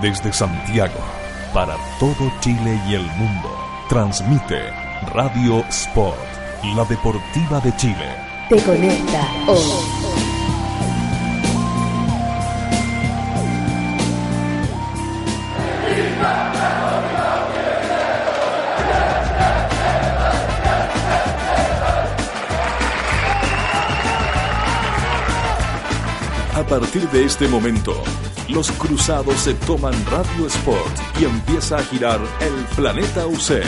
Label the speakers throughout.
Speaker 1: Desde Santiago, para todo Chile y el mundo, transmite Radio Sport, la deportiva de Chile.
Speaker 2: Te conecta hoy.
Speaker 1: A partir de este momento, los cruzados se toman Radio Sport y empieza a girar el planeta UC.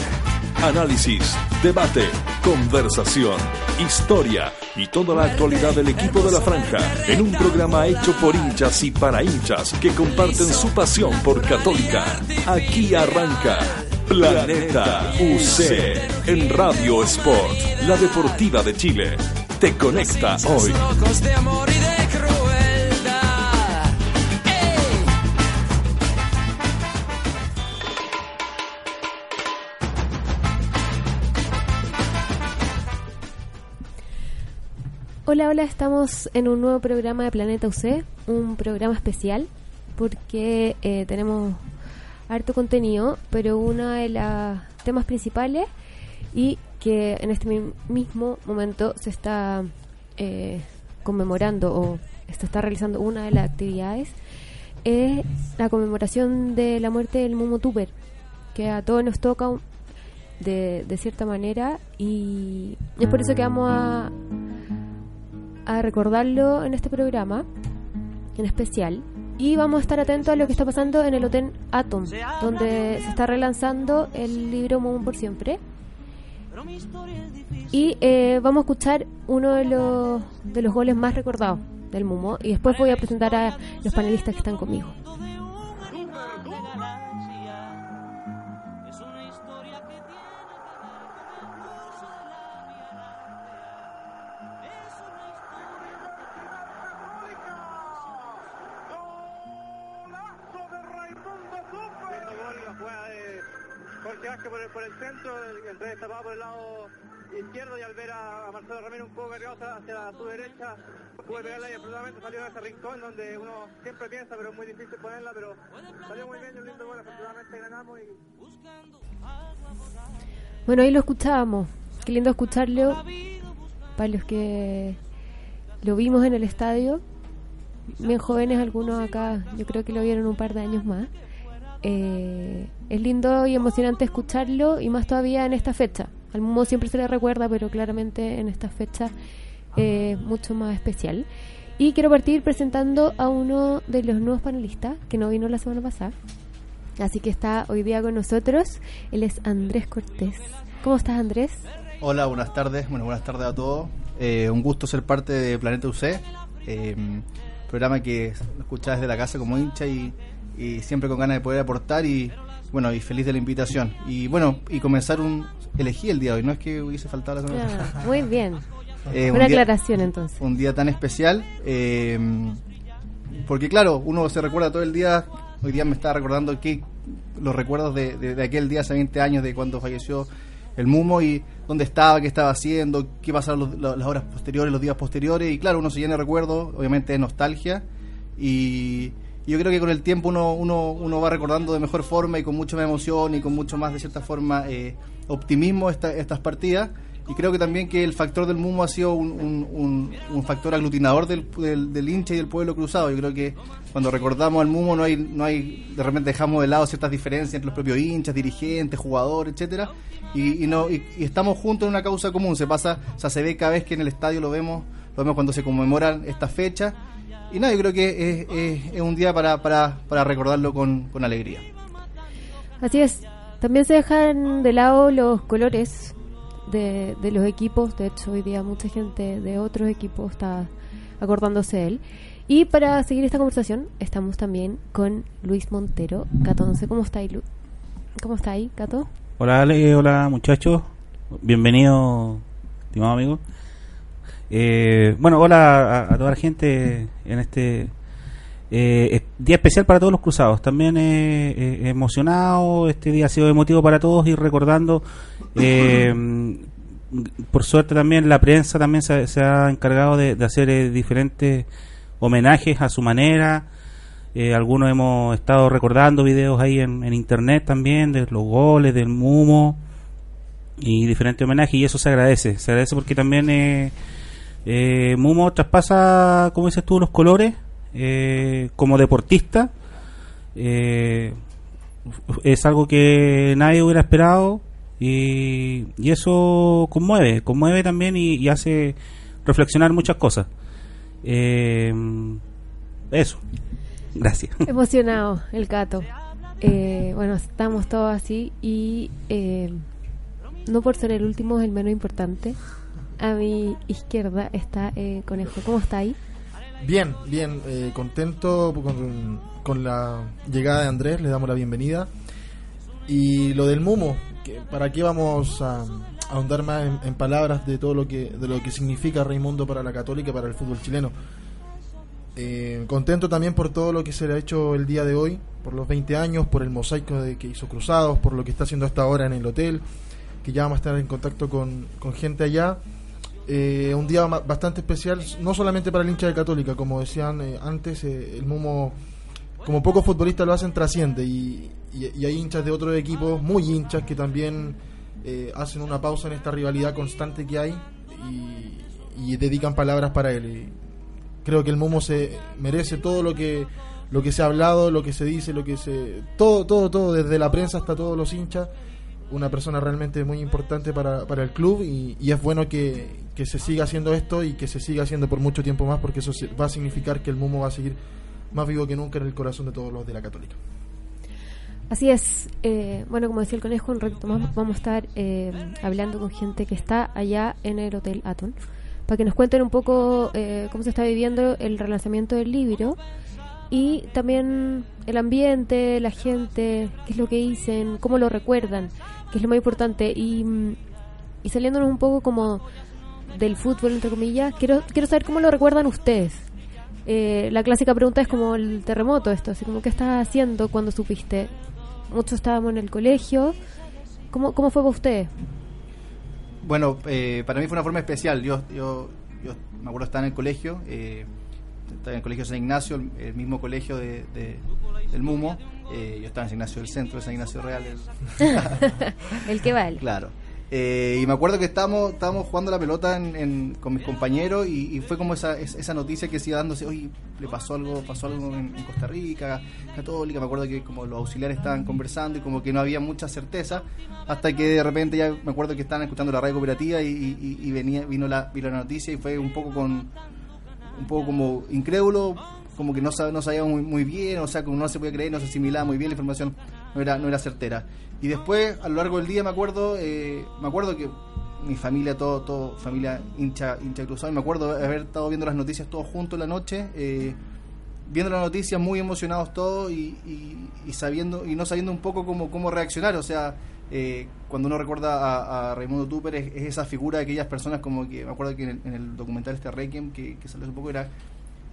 Speaker 1: Análisis, debate, conversación, historia y toda la actualidad del equipo de la franja en un programa hecho por hinchas y para hinchas que comparten su pasión por Católica. Aquí arranca Planeta UC en Radio Sport, la deportiva de Chile. Te conecta hoy.
Speaker 3: Hola, hola, estamos en un nuevo programa de Planeta UC, un programa especial porque eh, tenemos harto contenido, pero uno de los temas principales y que en este mi- mismo momento se está eh, conmemorando o se está realizando una de las actividades es la conmemoración de la muerte del Momo Tuber, que a todos nos toca de, de cierta manera y es por eso que vamos a a recordarlo en este programa, en especial. Y vamos a estar atentos a lo que está pasando en el Hotel Atom, donde se está relanzando el libro Moon por siempre. Y eh, vamos a escuchar uno de los, de los goles más recordados del Mumo. Y después voy a presentar a los panelistas que están conmigo.
Speaker 4: Por el, por el centro, el, rey por el lado izquierdo y al ver a, Marcelo Ramírez un poco cargado hacia su derecha, pudo pegarla y absolutamente salió de ese rincón donde uno siempre piensa, pero es muy difícil ponerla, pero salió muy bien y un lindo gol, afortunadamente ganamos y
Speaker 3: Bueno, ahí lo escuchábamos. Qué lindo escucharlo. Para los que lo vimos en el estadio, bien jóvenes algunos acá, yo creo que lo vieron un par de años más. Eh, es lindo y emocionante escucharlo y más todavía en esta fecha. Al Mumo siempre se le recuerda, pero claramente en esta fecha eh, mucho más especial. Y quiero partir presentando a uno de los nuevos panelistas que no vino la semana pasada. Así que está hoy día con nosotros. Él es Andrés Cortés. ¿Cómo estás, Andrés?
Speaker 5: Hola, buenas tardes. Bueno, buenas tardes a todos. Eh, un gusto ser parte de Planeta UC, eh, programa que escuchás desde la casa como hincha y, y siempre con ganas de poder aportar y bueno, y feliz de la invitación. Y bueno, y comenzar un elegí el día de hoy, no es que hubiese faltado la semana pasada.
Speaker 3: Ah, muy bien.
Speaker 5: Eh,
Speaker 3: Una
Speaker 5: un día-
Speaker 3: aclaración entonces.
Speaker 5: un día tan especial. eh, porque claro, uno se recuerda todo el día. Hoy día me estaba recordando que los recuerdos de, de- de aquel día hace 20 años de cuando falleció el Mumo y dónde estaba, qué estaba haciendo, qué pasaron los- los- las horas posteriores, los días posteriores. Y claro, uno se llena de recuerdos, obviamente de nostalgia. Y, yo creo que con el tiempo uno, uno, uno va recordando de mejor forma y con mucha más emoción y con mucho más, de cierta forma, eh, optimismo esta- estas partidas. Y creo que también que el factor del Mumo ha sido un, un- factor aglutinador del, del, hincha y del pueblo cruzado. Yo creo que cuando recordamos al Mumo no hay, no hay de repente dejamos de lado ciertas diferencias entre los propios hinchas, dirigentes, jugadores, etcétera y, no y, y estamos juntos en una causa común. Se pasa, o sea, se ve cada vez que en el estadio lo vemos, lo vemos cuando se conmemoran estas fechas. Y nada, yo creo que es, es- es un día para, para, para recordarlo con, con alegría.
Speaker 3: Así es. También se dejan de lado los colores de, de los equipos. De hecho, hoy día mucha gente de otros equipos está acordándose de él. Y para seguir esta conversación, estamos también con Luis Montero. Cato, no sé cómo está ahí, Lu- ¿Cómo está ahí, Cato?
Speaker 6: Hola Ale, hola muchachos, bienvenido, estimado amigo. Eh, bueno, hola a, a toda la gente en este eh, día especial para todos los cruzados. También eh, eh, emocionado, este día ha sido emotivo para todos y recordando, eh, por suerte también la prensa también se, se ha encargado de, de hacer eh, diferentes homenajes a su manera. Algunos hemos estado recordando videos ahí en, en internet también de los goles, del Mumo y diferentes homenajes y eso se agradece. Se agradece porque también eh, eh, Mumo traspasa, como dices tú, los colores eh, como deportista. Eh, es algo que nadie hubiera esperado y, y eso conmueve, conmueve también y, y hace reflexionar muchas cosas. Eh, eso. Gracias.
Speaker 3: Emocionado el Cato. Eh, bueno, estamos todos así y eh, no por ser el último es el menos importante. A mi izquierda está eh, Conejo. ¿Cómo está ahí?
Speaker 7: Bien, bien, eh, contento con, la llegada de Andrés, le damos la bienvenida. Y lo del Mumo, que ¿para qué vamos a, ahondar más en, palabras de todo lo que de lo que significa Raimundo para la Católica, para el fútbol chileno? Eh, contento también por todo lo que se le ha hecho el día de hoy, por los 20 años, por el mosaico de, que hizo Cruzados, por lo que está haciendo hasta ahora en el hotel, que ya vamos a estar en contacto con, con gente allá. Eh, un día bastante especial, no solamente para el hincha de Católica, como decían eh, antes, eh, el Mumo, como pocos futbolistas lo hacen, trasciende. Y, hay hinchas de otros equipos, muy hinchas, que también eh, hacen una pausa en esta rivalidad constante que hay y, dedican palabras para él. Creo que el Mumo se merece todo lo que lo que se ha hablado, lo que se dice, lo que se todo todo todo desde la prensa hasta todos los hinchas una persona realmente muy importante para, para el club y, es bueno que, que se siga haciendo esto y que se siga haciendo por mucho tiempo más porque eso va a significar que el Mumo va a seguir más vivo que nunca en el corazón de todos los de la Católica.
Speaker 3: Así es. Eh, bueno, como decía el Conejo, un ratito más vamos a estar eh, hablando con gente que está allá en el Hotel Aton para que nos cuenten un poco eh, cómo se está viviendo el relanzamiento del libro y también el ambiente, la gente, qué es lo que dicen, cómo lo recuerdan, que es lo más importante. Y, mm, y saliéndonos un poco como del fútbol, entre comillas, quiero, quiero saber cómo lo recuerdan ustedes. Eh, la clásica pregunta es como el terremoto, esto, así como qué estás haciendo cuando supiste. Muchos estábamos en el colegio. ¿Cómo, cómo fue para ustedes?
Speaker 5: Bueno, eh, para mí fue una forma especial. Yo, yo, yo me acuerdo estar en el colegio, eh, estaba en el colegio San Ignacio, el, el mismo colegio de, de- del Mumo. Eh, yo estaba en San Ignacio del Centro, de San Ignacio Real. el-
Speaker 3: El que vale.
Speaker 5: Claro. Eh, y me acuerdo que estábamos, estábamos jugando la pelota en- en- con mis compañeros y, y fue como esa, es- esa noticia que se iba dándose, oye, le pasó algo, pasó algo en, en Costa Rica, Católica, me acuerdo que como los auxiliares estaban conversando y como que no había mucha certeza, hasta que de repente ya me acuerdo que estaban escuchando la radio cooperativa y, y- y venía, vino la, vino la noticia y fue un poco con un poco como incrédulo, como que no, no sabía muy, muy bien, o sea, como no se podía creer, no se asimilaba muy bien la información, no era, no era certera. Y después, a lo largo del día, me acuerdo, eh, me acuerdo que mi familia, todo, todo familia hincha, hincha cruzado, y me acuerdo haber estado viendo las noticias todos juntos en la noche, eh, viendo las noticias muy emocionados todos y, y- y sabiendo y no sabiendo un poco cómo, cómo reaccionar, o sea, eh, cuando uno recuerda a, a Raimundo Tupper es, es esa figura de aquellas personas como que me acuerdo que en el, en el documental este Requiem que, que salió hace poco era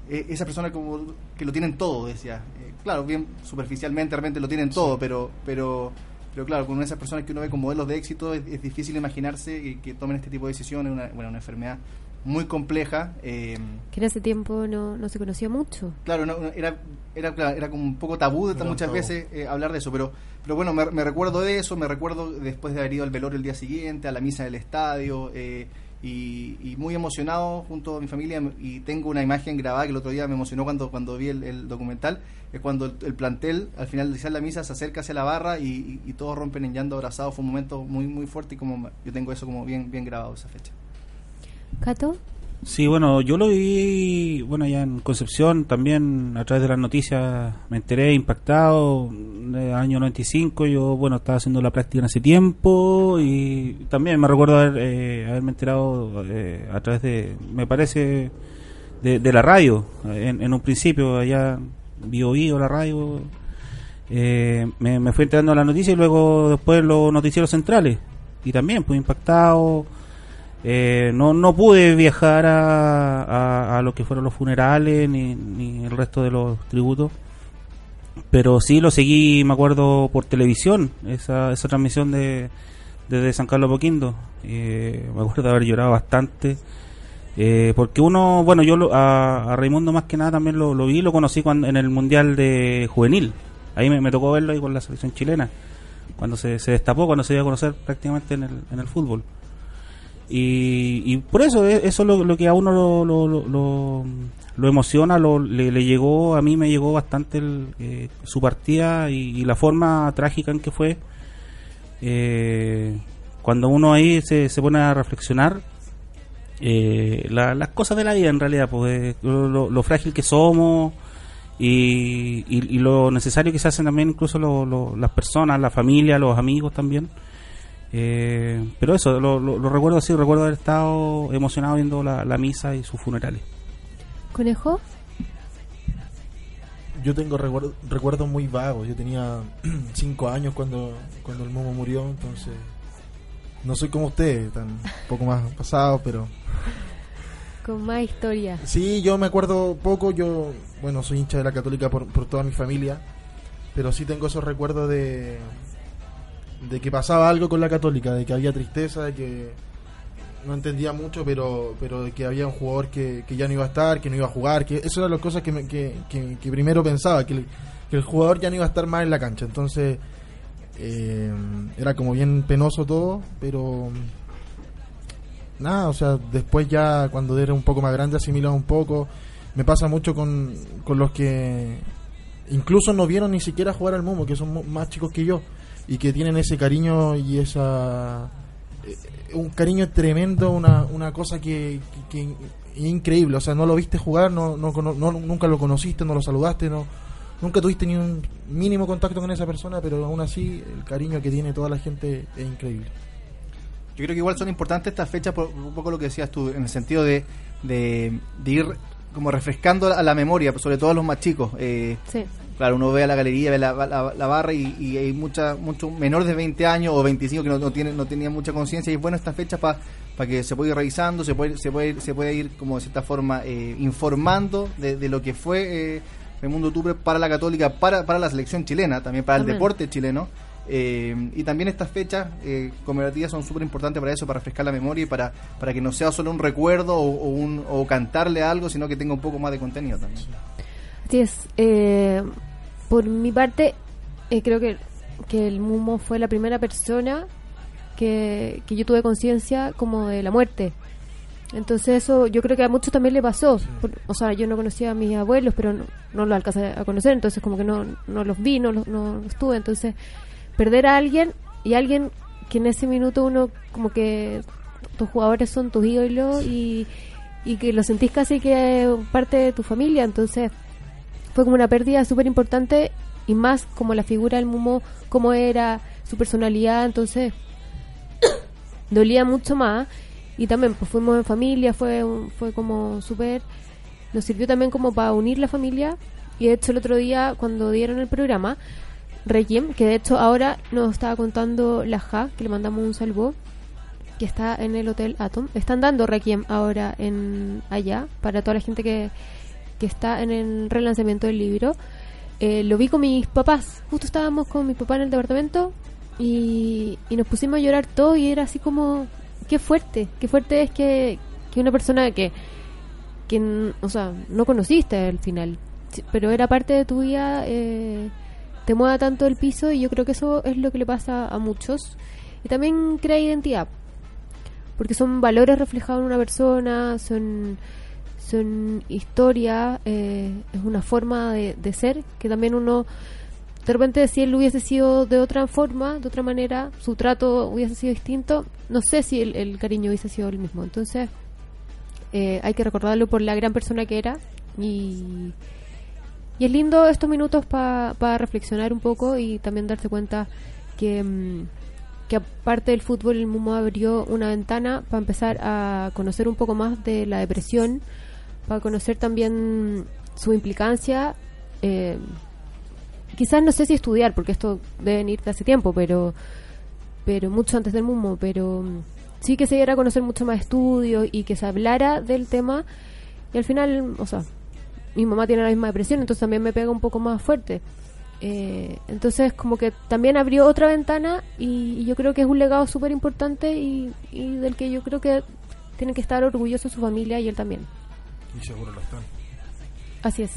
Speaker 5: eh, esa persona como que lo tienen todo decía Eh, claro bien superficialmente realmente lo tienen todo pero pero pero claro con esas personas que uno ve como modelos de éxito es, es difícil imaginarse que, que tomen este tipo de decisiones una, bueno, una enfermedad muy compleja eh,
Speaker 3: Que en ese tiempo no, no se conocía mucho.
Speaker 5: Claro, no, no, era, era, claro, era como un poco tabú de muchas
Speaker 7: tabú.
Speaker 5: veces eh, hablar de eso, pero, pero bueno, me, me recuerdo de eso, me recuerdo después de haber ido al velorio el día siguiente, a la misa del estadio, eh, y, y muy emocionado junto a mi familia, y tengo una imagen grabada que el otro día me emocionó cuando, cuando vi el, documental, es cuando el, el plantel al final de la misa se acerca hacia la barra y todos rompen en llanto abrazados, fue un momento muy muy fuerte y como yo tengo eso como bien, bien grabado esa fecha.
Speaker 3: ¿Cato?
Speaker 6: Sí, bueno, yo lo viví, bueno, ya en Concepción también a través de las noticias me enteré impactado. El año 95 yo, bueno, estaba haciendo la práctica en ese tiempo y también me recuerdo haber, eh, haberme enterado eh, a través de, me parece, de, de la radio. En, en un principio allá, Bio Bio, la radio, eh, me, me fui enterando de la noticia y luego después los noticieros centrales. Y también, pues impactado. Eh, no, no pude viajar a, a, lo que fueron los funerales ni, ni el resto de los tributos, pero sí lo seguí, me acuerdo, por televisión, esa, esa transmisión de desde San Carlos Poquindo. Eh, me acuerdo de haber llorado bastante Eh, porque uno, bueno, yo lo- a, a Raimundo más que nada también lo, lo vi, lo conocí cuando, en el Mundial de Juvenil. Ahí me, me tocó verlo ahí con la selección chilena, cuando se, se destapó, cuando se dio a conocer prácticamente en el, en el fútbol. Y, y por eso, eso es lo, que a uno lo, lo, lo, lo- emociona, lo, le, le llegó, a mí me llegó bastante el, eh, su partida y, la forma trágica en que fue. Eh, cuando uno ahí se, se pone a reflexionar, eh, la- las cosas de la vida en realidad, pues, eh, lo, lo- frágil que somos y, y- lo necesario que se hacen también incluso lo- las personas, la familia, los amigos también. Eh, pero eso, lo, lo- lo recuerdo así, recuerdo haber estado emocionado viendo la, la misa y sus funerales.
Speaker 3: ¿Conejo?
Speaker 7: Yo tengo recuerdo- recuerdos muy vagos. Yo tenía cinco años cuando, cuando el Momo murió, entonces no soy como usted, tan un poco más pasado, pero
Speaker 3: Con más historia.
Speaker 7: sí, yo me acuerdo poco. Yo, bueno, soy hincha de la Católica por, por toda mi familia, pero sí tengo esos recuerdos de de que pasaba algo con la Católica, de que había tristeza, de que no entendía mucho, pero pero de que había un jugador que, que ya no iba a estar, que no iba a jugar, que eso eran las cosas que, me- que, que- primero pensaba, que el, que el jugador ya no iba a estar más en la cancha. Entonces eh, era como bien penoso todo, pero nada, o sea, después ya cuando era un poco más grande asimilaba un poco. Me pasa mucho con, con los que incluso no vieron ni siquiera jugar al Momo, que son más chicos que yo y que tienen ese cariño y esa eh, un cariño tremendo, una, una cosa que, que- que increíble, o sea, no lo viste jugar, no, no, cono- no- nunca lo conociste, no lo saludaste, no nunca tuviste ni un mínimo contacto con esa persona, pero aún así el cariño que tiene toda la gente es increíble.
Speaker 5: Yo creo que igual son importantes estas fechas por un poco lo que decías tú, en el sentido de, de, de ir como refrescando a la memoria, sobre todo a los más chicos. Eh,
Speaker 3: Sí.
Speaker 5: Claro, uno ve a la galería, ve la, la- la barra y, y hay mucha, mucho menores de 20 años o 25 que no, no tienen, no tenían mucha conciencia y es bueno estas fechas para que se pueda ir revisando, se puede, se puede, se puede ir como de cierta forma eh, informando de, de lo que fue eh, Raimundo Tubre para la católica, para, para la selección chilena, también para el deporte chileno. Eh, y también estas fechas eh, conmemorativas son súper importantes para eso, para refrescar la memoria y para, para que no sea solo un recuerdo o, o un, o cantarle algo, sino que tenga un poco más de contenido también.
Speaker 3: Así es. Eh, por mi parte, eh, creo que, que el Mumo fue la primera persona que, que yo tuve conciencia como de la muerte. Entonces eso yo creo que a muchos también le pasó. Por- o sea, yo no conocía a mis abuelos, pero no, los alcancé a conocer, entonces como que no, no los vi, no los, no los tuve. Entonces, perder a alguien y alguien que en ese minuto uno como que tus jugadores son tus ídolos y, y que lo sentís casi que parte de tu familia, entonces fue como una pérdida súper importante y más como la figura del Mumo, cómo era su personalidad, entonces dolía mucho más. Y también pues fuimos en familia, fue, fue como súper, nos sirvió también como para unir la familia. Y de hecho el otro día cuando dieron el programa, Requiem, que de hecho ahora nos estaba contando la Ja, que le mandamos un saludo, que está en el Hotel Atom, están dando Requiem ahora en allá para toda la gente que, que está en el relanzamiento del libro. Eh, lo vi con mis papás, justo estábamos con mi papá en el departamento y, y nos pusimos a llorar todo y era así como, qué fuerte, qué fuerte es que, que una persona que, que, o sea, no conociste al final, pero era parte de tu vida, eh, te mueva tanto el piso y yo creo que eso es lo que le pasa a muchos. Y también crea identidad, porque son valores reflejados en una persona, son son historia, eh, es una forma de, de ser que también uno de repente si él hubiese sido de otra forma, de otra manera, su trato hubiese sido distinto, no sé si el, cariño hubiese sido el mismo. Entonces eh, hay que recordarlo por la gran persona que era y, y es lindo estos minutos para reflexionar un poco y también darse cuenta que, mm, que aparte del fútbol el Mumo abrió una ventana para empezar a conocer un poco más de la depresión, para conocer también su implicancia. eh, quizás no sé si estudiar, porque esto debe venir de hace tiempo, pero pero mucho antes del Mumo, pero mm, sí que se diera a conocer mucho más estudios y que se hablara del tema. Y al final, o sea, mi mamá tiene la misma depresión, entonces también me pega un poco más fuerte. Eh, entonces, como que también abrió otra ventana y, yo creo que es un legado súper importante y, y del que yo creo que tienen que estar orgullosos su familia y él también.
Speaker 7: Y seguro lo están.
Speaker 3: Así es.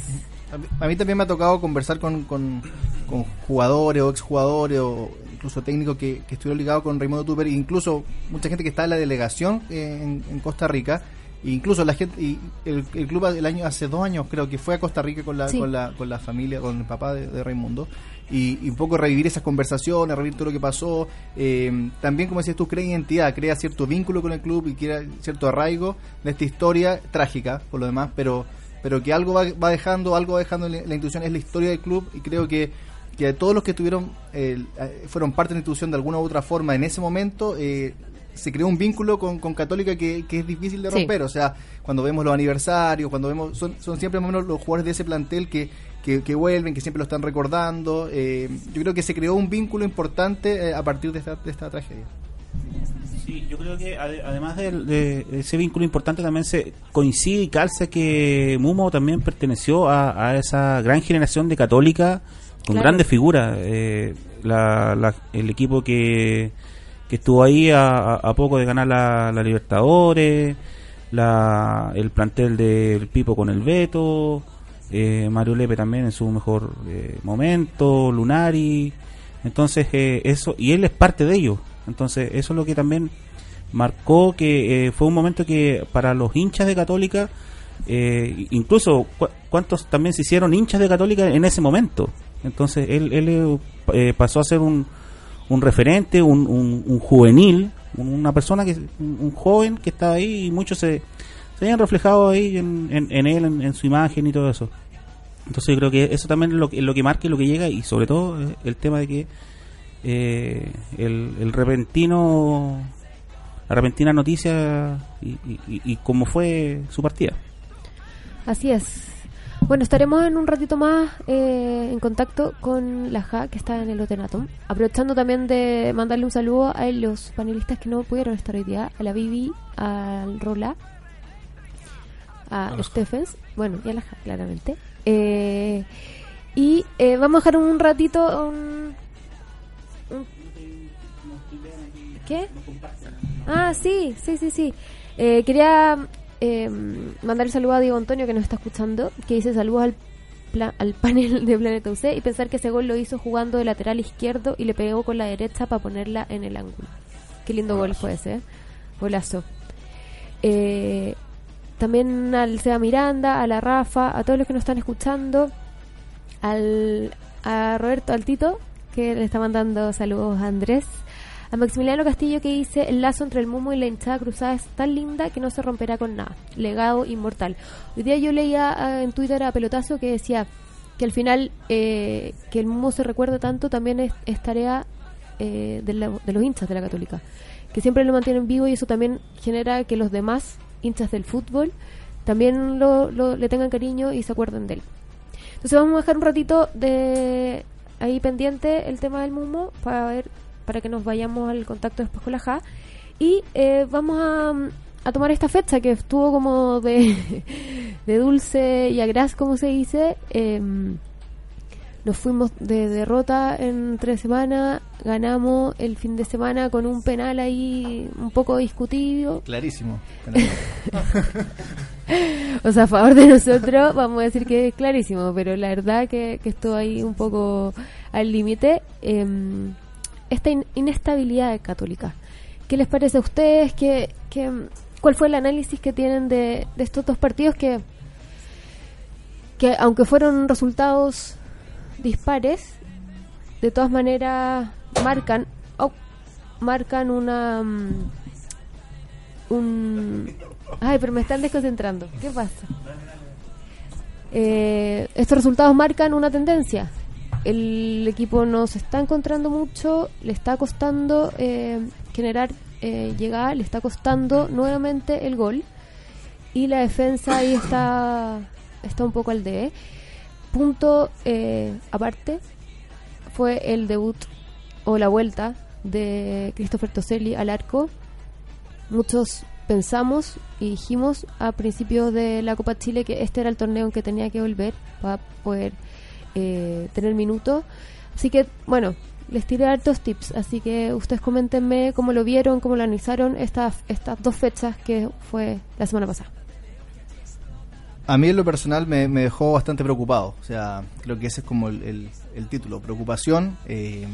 Speaker 5: A mí, a mí también me ha tocado conversar con, con, con jugadores o exjugadores o incluso técnicos que, que estuvieron ligados con Raimundo Tupper, e incluso mucha gente que está en la delegación eh, en, en Costa Rica. e incluso la gente y el, el club el año hace dos años creo que fue a Costa Rica con la
Speaker 3: Sí.
Speaker 5: con la con la familia con el papá de, de Raimundo y, y un poco revivir esas conversaciones revivir todo lo que pasó eh, también como decías tú crea identidad crea cierto vínculo con el club y crea cierto arraigo de esta historia trágica por lo demás pero pero que algo va, va dejando algo va dejando la, la institución es la historia del club y creo que que todos los que estuvieron eh, fueron parte de la institución de alguna u otra forma en ese momento eh, se creó un vínculo con, con Católica que, que es difícil de
Speaker 3: Sí.
Speaker 5: romper. O sea, cuando vemos los aniversarios, cuando vemos. Son, son siempre más o menos los jugadores de ese plantel que, que, que vuelven, que siempre lo están recordando. Eh, yo creo que se creó un vínculo importante eh, a partir de esta, de esta tragedia.
Speaker 6: Sí, yo creo que ade- además del- de, ese vínculo importante también se coincide y calza que Mumo también perteneció a, a esa gran generación de católica con
Speaker 3: Claro.
Speaker 6: grandes figuras. Eh, la- la- el equipo que, que estuvo ahí a, a- a poco de ganar la, la Libertadores, la, el plantel del Pipo con el Beto, eh, Mario Lepe también en su mejor eh, momento, Lunari. Entonces, eh, eso, y él es parte de ello. Entonces, eso es lo que también marcó que eh, fue un momento que para los hinchas de Católica, eh, incluso cu- cuántos también se hicieron hinchas de Católica en ese momento. Entonces, él, él eh, pasó a ser un, un referente, un, un- un juvenil, un- una persona que un, un joven que estaba ahí y muchos se, se habían reflejado ahí en, en- él, en, su imagen y todo eso. Entonces yo creo que eso también es lo, que- lo que marca y lo que llega y sobre todo eh, el tema de que eh, el, el repentino, la repentina noticia y, y, y- cómo fue su partida.
Speaker 3: Así es. Bueno, estaremos en un ratito más eh, en contacto con la JA, que está en el Hotel Atom. Aprovechando también de mandarle un saludo a los panelistas que no pudieron estar hoy día, a la Bibi, al Rola, a, Stephens, bueno, y a la JA, claramente. Eh, y eh, vamos a dejar un ratito un, un- ¿Qué? Ah, sí, sí, sí, sí. Eh, quería eh, mandar el saludo a Diego Antonio que nos está escuchando, que dice saludos al, pla- al panel de Planeta UC y pensar que ese gol lo hizo jugando de lateral izquierdo y le pegó con la derecha para ponerla en el ángulo. Qué lindo gol fue ese, ¿eh? Golazo. Eh, también al Seba Miranda, a la Rafa, a todos los que nos están escuchando, al, a Roberto Altito, que le está mandando saludos a Andrés, a Maximiliano Castillo que dice el lazo entre el Mumo y la hinchada cruzada es tan linda que no se romperá con nada. Legado inmortal. Hoy día yo leía ah, en Twitter a Pelotazo que decía que al final eh, que el Mumo se recuerde tanto también es, es tarea eh, de, la- de los hinchas de la Católica. Que siempre lo mantienen vivo y eso también genera que los demás hinchas del fútbol también lo, lo- le tengan cariño y se acuerden de él. Entonces vamos a dejar un ratito de ahí pendiente el tema del Mumo para ver para que nos vayamos al contacto después con la y eh, vamos a, a tomar esta fecha que estuvo como de, de dulce y agraz como se dice em, nos fuimos de derrota en tres semanas ganamos el fin de semana con un penal ahí un poco discutido
Speaker 5: Clarísimo.
Speaker 3: o sea, a favor de nosotros, vamos a decir que es clarísimo, pero la verdad que, que estuvo ahí un poco al límite. em, esta in- inestabilidad Católica. ¿Qué les parece a ustedes? ¿Qué, qué, ¿Cuál fue el análisis que tienen de, de estos dos partidos que, que, aunque fueron resultados dispares, de todas maneras marcan, oh, marcan una... mm, un... Ay, pero me están desconcentrando. ¿Qué pasa? Eh, estos resultados marcan una tendencia. El equipo no se está encontrando mucho, le está costando eh, generar eh, llegada, le está costando nuevamente el gol y la defensa ahí está está un poco al de punto eh, aparte fue el debut o la vuelta de Christopher Toselli al arco muchos pensamos y dijimos a principios de la Copa Chile que este era el torneo en que tenía que volver para poder eh, tener minutos. Así que, bueno, les tiré hartos tips, así que ustedes coméntenme cómo lo vieron, cómo lo analizaron estas, estas dos fechas que fue la semana pasada.
Speaker 5: A mí en lo personal me, dejó bastante preocupado. O sea, creo que ese es como el, título. Preocupación. eh,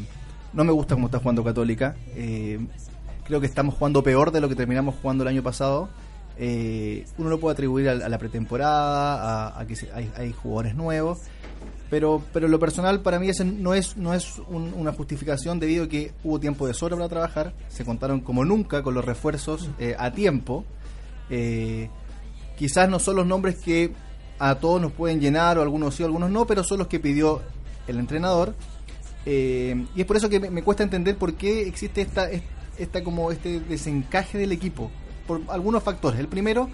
Speaker 5: no me gusta cómo está jugando Católica. eh, creo que estamos jugando peor de lo que terminamos jugando el año pasado. Eh, uno lo puede atribuir a, a la pretemporada, a, que se- hay, jugadores nuevos. Pero, pero lo personal para mí ese no es, no es un- una justificación debido a que hubo tiempo de sobra para trabajar. Se contaron como nunca con los refuerzos a tiempo. Quizás no son los nombres que a todos nos pueden llenar, o algunos sí, algunos no, pero son los que pidió el entrenador. Eh, y es por eso que me, cuesta entender por qué existe esta, es- esta como este desencaje del equipo. Por algunos factores. El primero,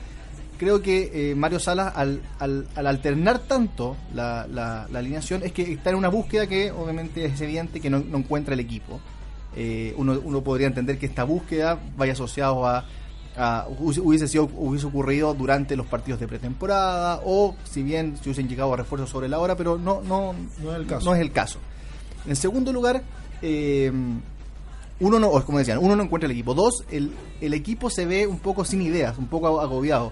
Speaker 5: creo que eh, Mario Salas, al, al, al alternar tanto la, la- alineación, es que está en una búsqueda que obviamente es evidente que no, no encuentra el equipo. Eh, uno, uno podría entender que esta búsqueda vaya asociado a, a- hubiese- sido hubiese ocurrido durante los partidos de pretemporada o si bien se hubiesen llegado a refuerzos sobre la hora pero no no
Speaker 7: No es el caso.
Speaker 5: no es el caso. En segundo lugar eh, uno no o como decían uno no encuentra el equipo. Dos el, el equipo se ve un poco sin ideas un poco agobiado.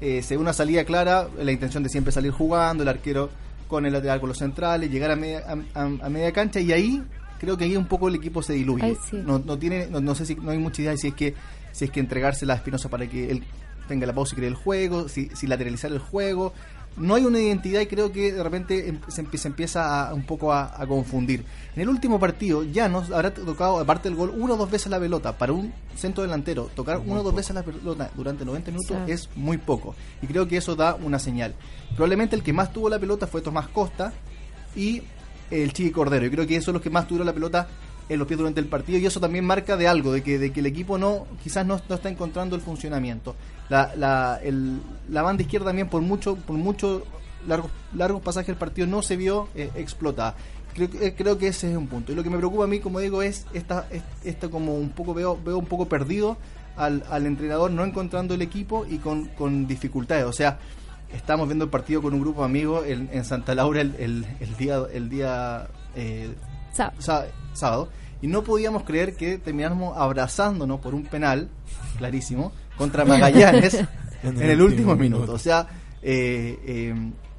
Speaker 5: Eh, se ve una salida clara la intención de siempre salir jugando el arquero con el lateral con los centrales llegar a media, a, a- a media cancha y ahí creo que ahí un poco el equipo se diluye
Speaker 3: Ay, sí.
Speaker 5: no, no tiene no, no sé si no hay mucha idea de si es que si es que entregársela a Espinosa para que él tenga la pausa y cree el juego si, si lateralizar el juego no hay una identidad y creo que de repente em- se, se empieza a, un poco a, a confundir. En el último partido ya nos habrá tocado, aparte del gol, una o dos veces la pelota. Para un centro delantero, tocar una o dos veces la pelota durante 90 minutos
Speaker 3: Sí.
Speaker 5: es muy poco. Y creo que eso da una señal. Probablemente el que más tuvo la pelota fue Tomás Costa y el Chiqui Cordero. Yo creo que eso es los que más tuvieron la pelota en los pies durante el partido y eso también marca de algo, de que, de que el equipo no quizás no, no está encontrando el funcionamiento. La, la, el- la banda izquierda también por mucho por mucho largos largos pasajes del partido no se vio eh, explotada. Creo, eh, creo que ese es un punto. Y lo que me preocupa a mí, como digo, es esta, es- esta como un poco veo, veo un poco perdido al, al entrenador no encontrando el equipo y con, con dificultades. O sea, estamos viendo el partido con un grupo de amigos en, en Santa Laura el, el, el día el día eh, sábado y no podíamos creer que termináramos abrazándonos por un penal clarísimo contra Magallanes en, el último minuto. O sea, eh, eh,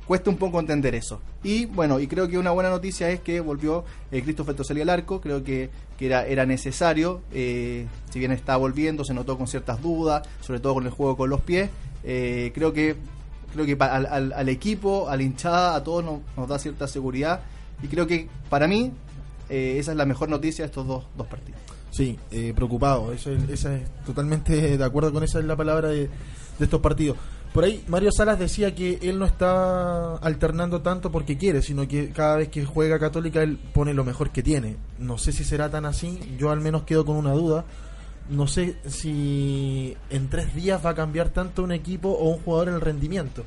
Speaker 5: cuesta un poco entender eso. Y bueno, y creo que una buena noticia es que volvió eh, Christopher Toselli al arco. Creo que, que era, era necesario. eh, si bien está volviendo, se notó con ciertas dudas, sobre todo con el juego con los pies. eh, creo que creo que al, al- equipo, a la hinchada, a todos nos, nos da cierta seguridad. Y creo que para mí eh, esa es la mejor noticia de estos dos, dos partidos.
Speaker 7: Sí, eh, preocupado. Eso es, esa es totalmente de acuerdo con esa es la palabra de, de estos partidos. Por ahí Mario Salas decía que él no está alternando tanto porque quiere, sino que cada vez que juega Católica él pone lo mejor que tiene. No sé si será tan así, yo al menos quedo con una duda. No sé si en tres días va a cambiar tanto un equipo o un jugador en el rendimiento.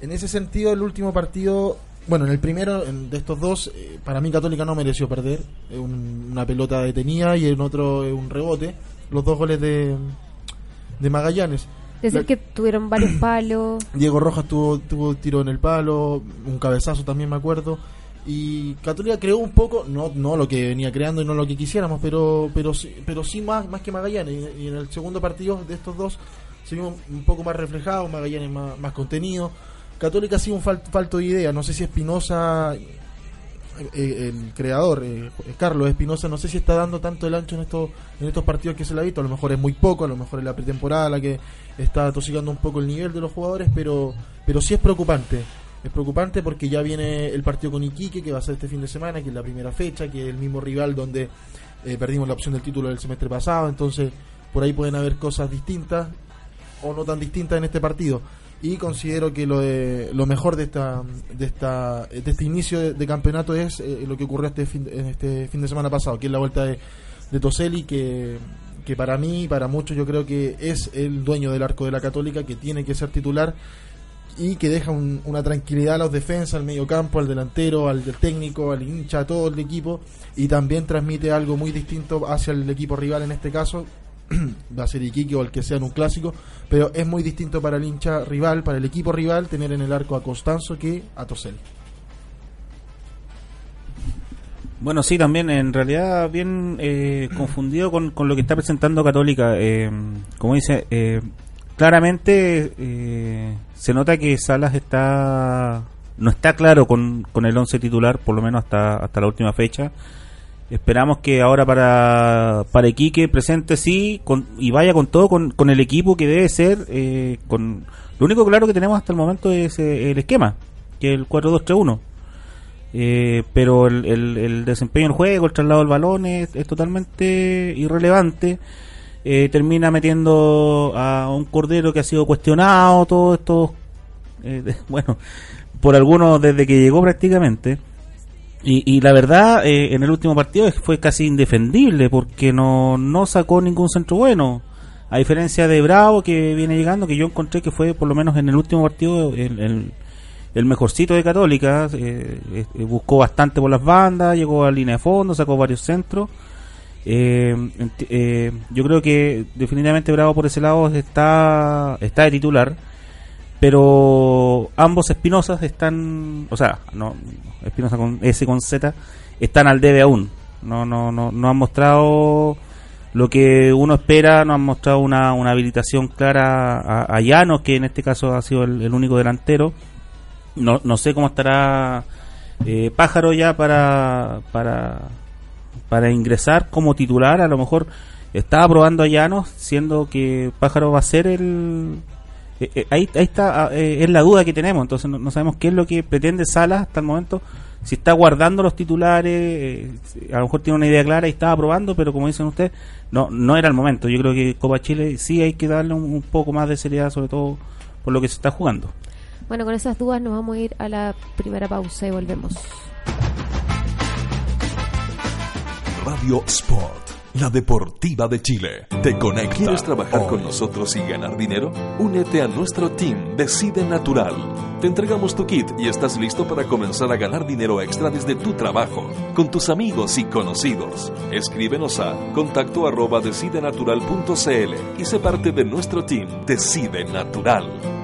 Speaker 7: En ese sentido, el último partido, bueno, en el primero en- de estos dos, eh, para mí Católica no mereció perder. Eh, un- una pelota detenida y en otro eh, un rebote. Los dos goles de, de Magallanes.
Speaker 3: Decir
Speaker 7: La-
Speaker 3: que tuvieron varios palos.
Speaker 7: Diego Rojas tuvo, tuvo tiro en el palo, un cabezazo también me acuerdo. Y Católica creó un poco, no, no lo que venía creando y no lo que quisiéramos, pero, pero, pero sí más, más que Magallanes. Y, en el segundo partido de estos dos se vio un, poco más reflejado, Magallanes más, más contenido. Católica sí un fal- falto de idea, no sé si Espinosa, eh, el creador, eh, Carlos Espinosa, no sé si está dando tanto el ancho en estos, en estos partidos que se le ha visto, a lo mejor es muy poco, a lo mejor es la pretemporada la que está tosigando un poco el nivel de los jugadores, pero, pero sí es preocupante. Es preocupante porque ya viene el partido con Iquique, que va a ser este fin de semana, que es la primera fecha, que es el mismo rival donde eh, perdimos la opción del título del semestre pasado, entonces por ahí pueden haber cosas distintas o no tan distintas en este partido. Y considero que lo, de, lo mejor de esta de esta de este inicio de, campeonato es eh, lo que ocurrió este fin, este fin de semana pasado, que es la vuelta de, de Toselli, que, que para mí y para muchos yo creo que es el dueño del arco de la Católica, que tiene que ser titular y que deja un- una tranquilidad a los defensas, al medio campo, al delantero, al técnico, al hincha, a todo el equipo y también transmite algo muy distinto hacia el equipo rival en este caso va a ser Iquique o el que sea en un clásico, pero es muy distinto para el hincha rival, para el equipo rival tener en el arco a Constanzo que a Tosel.
Speaker 6: Bueno, sí, también en realidad bien eh, confundido con, con lo que está presentando Católica. Eh, como dice, eh, claramente eh, se nota que Salas está no está claro con, con el 11 titular, por lo menos hasta, hasta la última fecha. Esperamos que ahora para, para Iquique presente sí con, y vaya con todo con, con el equipo que debe ser. eh, con Lo único claro que tenemos hasta el momento es eh, el esquema, que es el 4-2-3-1. Eh, pero el, el- desempeño del juego, el traslado del balón es, es totalmente irrelevante. Eh, termina metiendo a un Cordero que ha sido cuestionado, todo esto, eh, bueno, por algunos desde que llegó prácticamente. Y, y la verdad, eh, en el último partido fue casi indefendible porque no, no sacó ningún centro bueno. A diferencia de Bravo que viene llegando, que yo encontré que fue por lo menos en el último partido el, el, el mejorcito de Católica. eh, eh, buscó bastante por las bandas, llegó a línea de fondo, sacó varios centros. Eh, eh, yo creo que definitivamente Bravo por ese lado está, está de titular pero ambos Espinosas están, o sea, no Espinosa con S con Z, están al debe aún. No, no, no, no han mostrado lo que uno espera, no han mostrado una, una habilitación clara a, a Llanos, que en este caso ha sido el, el único delantero. No, no sé cómo estará eh, Pájaro ya para, para, para ingresar como titular. A lo mejor estaba probando a Llanos, siendo que Pájaro va a ser el, eh, eh, ahí, ahí está, ah, eh, es la duda que tenemos, entonces no, sabemos qué es lo que pretende Salas hasta el momento, si está guardando los titulares, a lo mejor tiene una idea clara y estaba probando, pero como dicen ustedes, no, no era el momento, yo creo que Copa Chile sí hay que darle un, un poco más de seriedad, sobre todo por lo que se está jugando.
Speaker 3: Bueno, con esas dudas nos vamos a ir a la primera pausa y volvemos.
Speaker 1: Radio Sport, la deportiva de Chile. Te conecta. ¿Quieres trabajar con nosotros y ganar dinero? Únete a nuestro team Decide Natural. Te entregamos tu kit y estás listo para comenzar a ganar dinero extra desde tu trabajo, con tus amigos y conocidos. Escríbenos a contacto arroba decidenatural.cl y sé parte de nuestro team Decide Natural.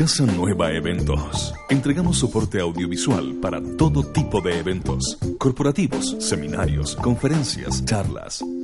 Speaker 1: Casa Nueva Eventos. Entregamos soporte audiovisual para todo tipo de eventos, corporativos, seminarios, conferencias, charlas,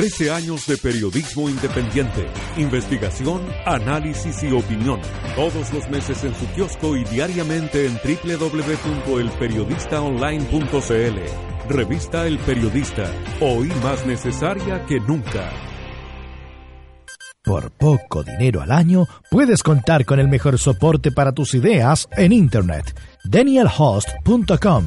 Speaker 8: Trece años de periodismo independiente, investigación, análisis y opinión. Todos los meses en su kiosco y diariamente en www.elperiodistaonline.cl. Revista El Periodista, hoy más necesaria que nunca.
Speaker 9: Por poco dinero al año, puedes contar con el mejor soporte para tus ideas en Internet. DanielHost.com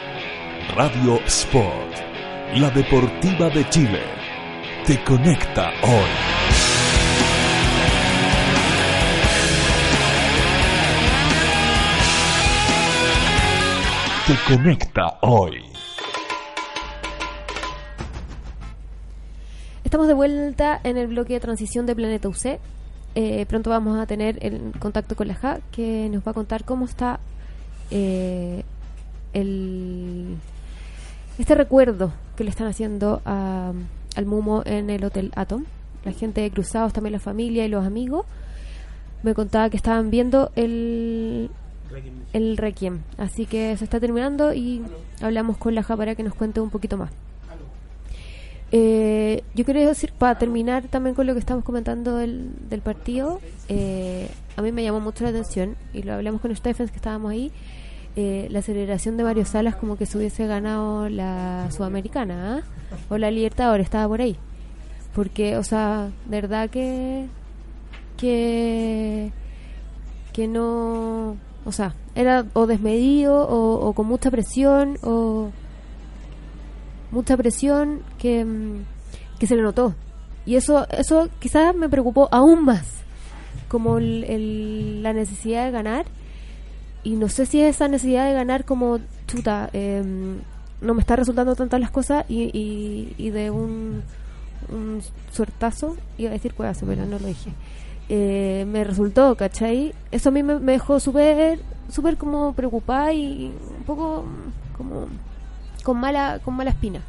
Speaker 1: Radio Sport, la deportiva de Chile, te conecta hoy. Te conecta hoy.
Speaker 3: Estamos de vuelta en el bloque de transición de Planeta UC. Eh, pronto vamos a tener el contacto con la JA que nos va a contar cómo está eh, el, este recuerdo que le están haciendo a- al Mumo en el Hotel Atom. La gente de Cruzados, también la familia y los amigos, me contaba que estaban viendo el, el Requiem. Así que se está terminando y hablamos con la JA para que nos cuente un poquito más. Eh, yo quería decir, para terminar también con lo que estamos comentando del, del partido, eh, a mí me llamó mucho la atención, y lo hablamos con Stephens que estábamos ahí, eh, la celebración de Mario Salas como que se hubiese ganado la Sudamericana, ¿ah? o la Libertadores, estaba por ahí. Porque, o sea, verdad que. que. que no. O sea, era o desmedido o, o con mucha presión o mucha presión que, mm, que se le notó. Y eso, eso quizás me preocupó aún más, como el- el- la necesidad de ganar. Y no sé si esa necesidad de ganar como, chuta, em, no me está resultando tantas las cosas y, y, de un, un suertazo, iba a decir cuevazo, pero no lo dije. Eh, me resultó, ¿cachai? Eso a mí me, me dejó súper, súper como preocupada y un poco como con mala, con mala espina.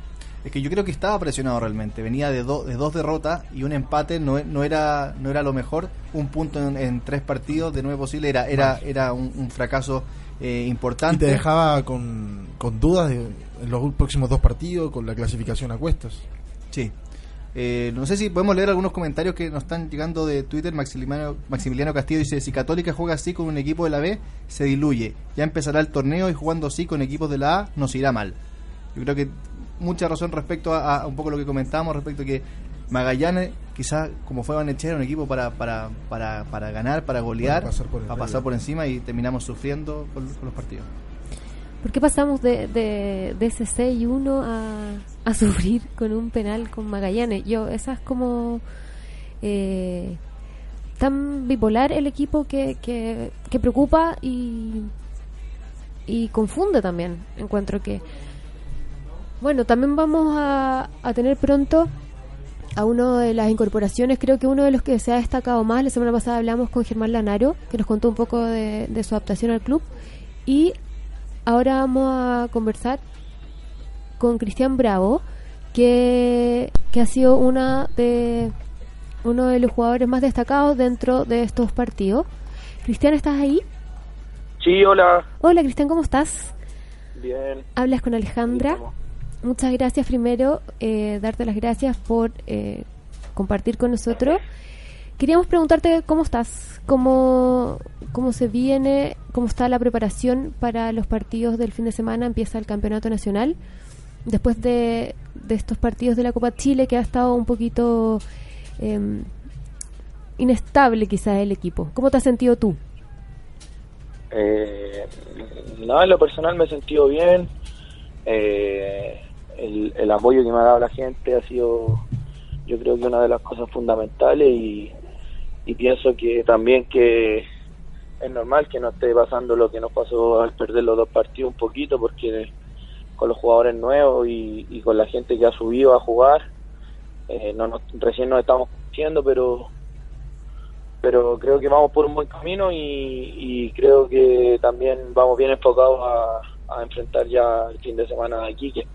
Speaker 5: Es que yo creo que estaba presionado realmente. Venía de, do- de dos derrotas y un empate no, no era no era lo mejor. Un punto en, en tres partidos de nueve posible era era era un, un fracaso eh,
Speaker 7: Y
Speaker 5: importante.
Speaker 7: te dejaba con, con dudas de, en los próximos dos partidos, con la clasificación a cuestas.
Speaker 5: Sí. Eh, no sé si podemos leer algunos comentarios que nos están llegando de Twitter. Maximiliano, Maximiliano Castillo dice: Si Católica juega así con un equipo de la B, se diluye. Ya empezará el torneo y jugando así con equipos de la A, nos irá mal. Yo creo que mucha razón respecto a, a un poco lo que comentábamos, respecto a que Magallanes, quizás como fue Banechera, un equipo para, para, para, para ganar, para golear,
Speaker 7: Para pasar por medio.
Speaker 5: pasar por encima y terminamos sufriendo con, con los partidos.
Speaker 3: ¿Por qué pasamos de, de, de ese 6 y 1 a, a sufrir con un penal con Magallanes? Yo, esa es como eh, tan bipolar el equipo que, que, que preocupa y, y confunde también. Encuentro que. Bueno, también vamos a, a tener pronto a uno de las incorporaciones, creo que uno de los que se ha destacado más, la semana pasada hablamos con Germán Lanaro, que nos contó un poco de, de su adaptación al club, y ahora vamos a conversar con Cristian Bravo, que, que ha sido una de uno de los jugadores más destacados dentro de estos partidos. Cristian, ¿estás ahí?
Speaker 10: Sí, hola.
Speaker 3: Hola Cristian, ¿cómo estás?
Speaker 10: Bien.
Speaker 3: Hablas con Alejandra.
Speaker 10: ¿Cómo?
Speaker 3: Muchas gracias primero, eh, darte las gracias por eh, compartir con nosotros. Queríamos preguntarte cómo estás, cómo, cómo se viene, cómo está la preparación para los partidos del fin de semana, empieza el campeonato nacional, después de, de estos partidos de la Copa Chile que ha estado un poquito em, inestable quizás el equipo. ¿Cómo te has sentido tú?
Speaker 10: Eh, nada, en lo personal me he sentido bien. Eh, el, apoyo que me ha dado la gente ha sido, yo creo que una de las cosas fundamentales y, y pienso que también que es normal que no esté pasando lo que nos pasó al perder los dos partidos un poquito porque con los jugadores nuevos y, y con la gente que ha subido a jugar eh, no nos- recién nos estamos conociendo pero pero creo que vamos por un buen camino y, y creo que también vamos bien enfocados a, a enfrentar ya el fin de semana aquí que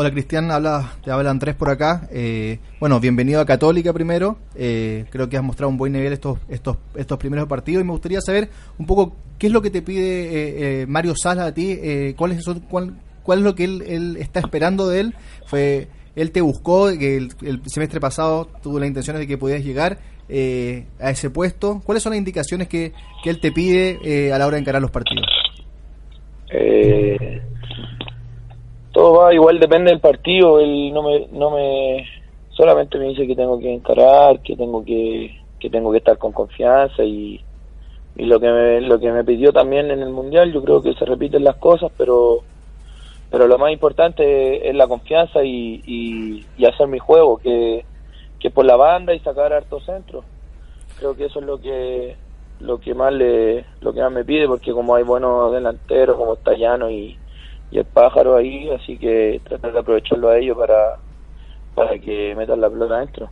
Speaker 5: Hola Cristian, habla, te habla Andrés por acá. Eh, bueno, bienvenido a Católica primero. Eh, creo que has mostrado un buen nivel estos, estos, estos primeros partidos y me gustaría saber un poco qué es lo que te pide eh, eh, Mario Sala a ti, eh, cuáles son, cuál- cuál es lo que él, él está esperando de él. Fue él te buscó, que el, semestre pasado tuvo la intención de que pudieras llegar eh, a ese puesto. ¿Cuáles son las indicaciones que, que él te pide a la hora de encarar los partidos?
Speaker 10: Eh, todo va igual, depende del partido. Él no me, no me, solamente me dice que tengo que encarar, que tengo que, que tengo que estar con confianza y, y lo que me, lo que me pidió también en el mundial. Yo creo que se repiten las cosas, pero pero lo más importante es la confianza y, y, hacer mi juego, que, que por la banda y sacar harto centro. Creo que eso es lo que lo que más le lo que más me pide porque como hay buenos delanteros como Tallano y, y el pájaro ahí así que tratar de aprovecharlo a ellos para para que metan la pelota adentro.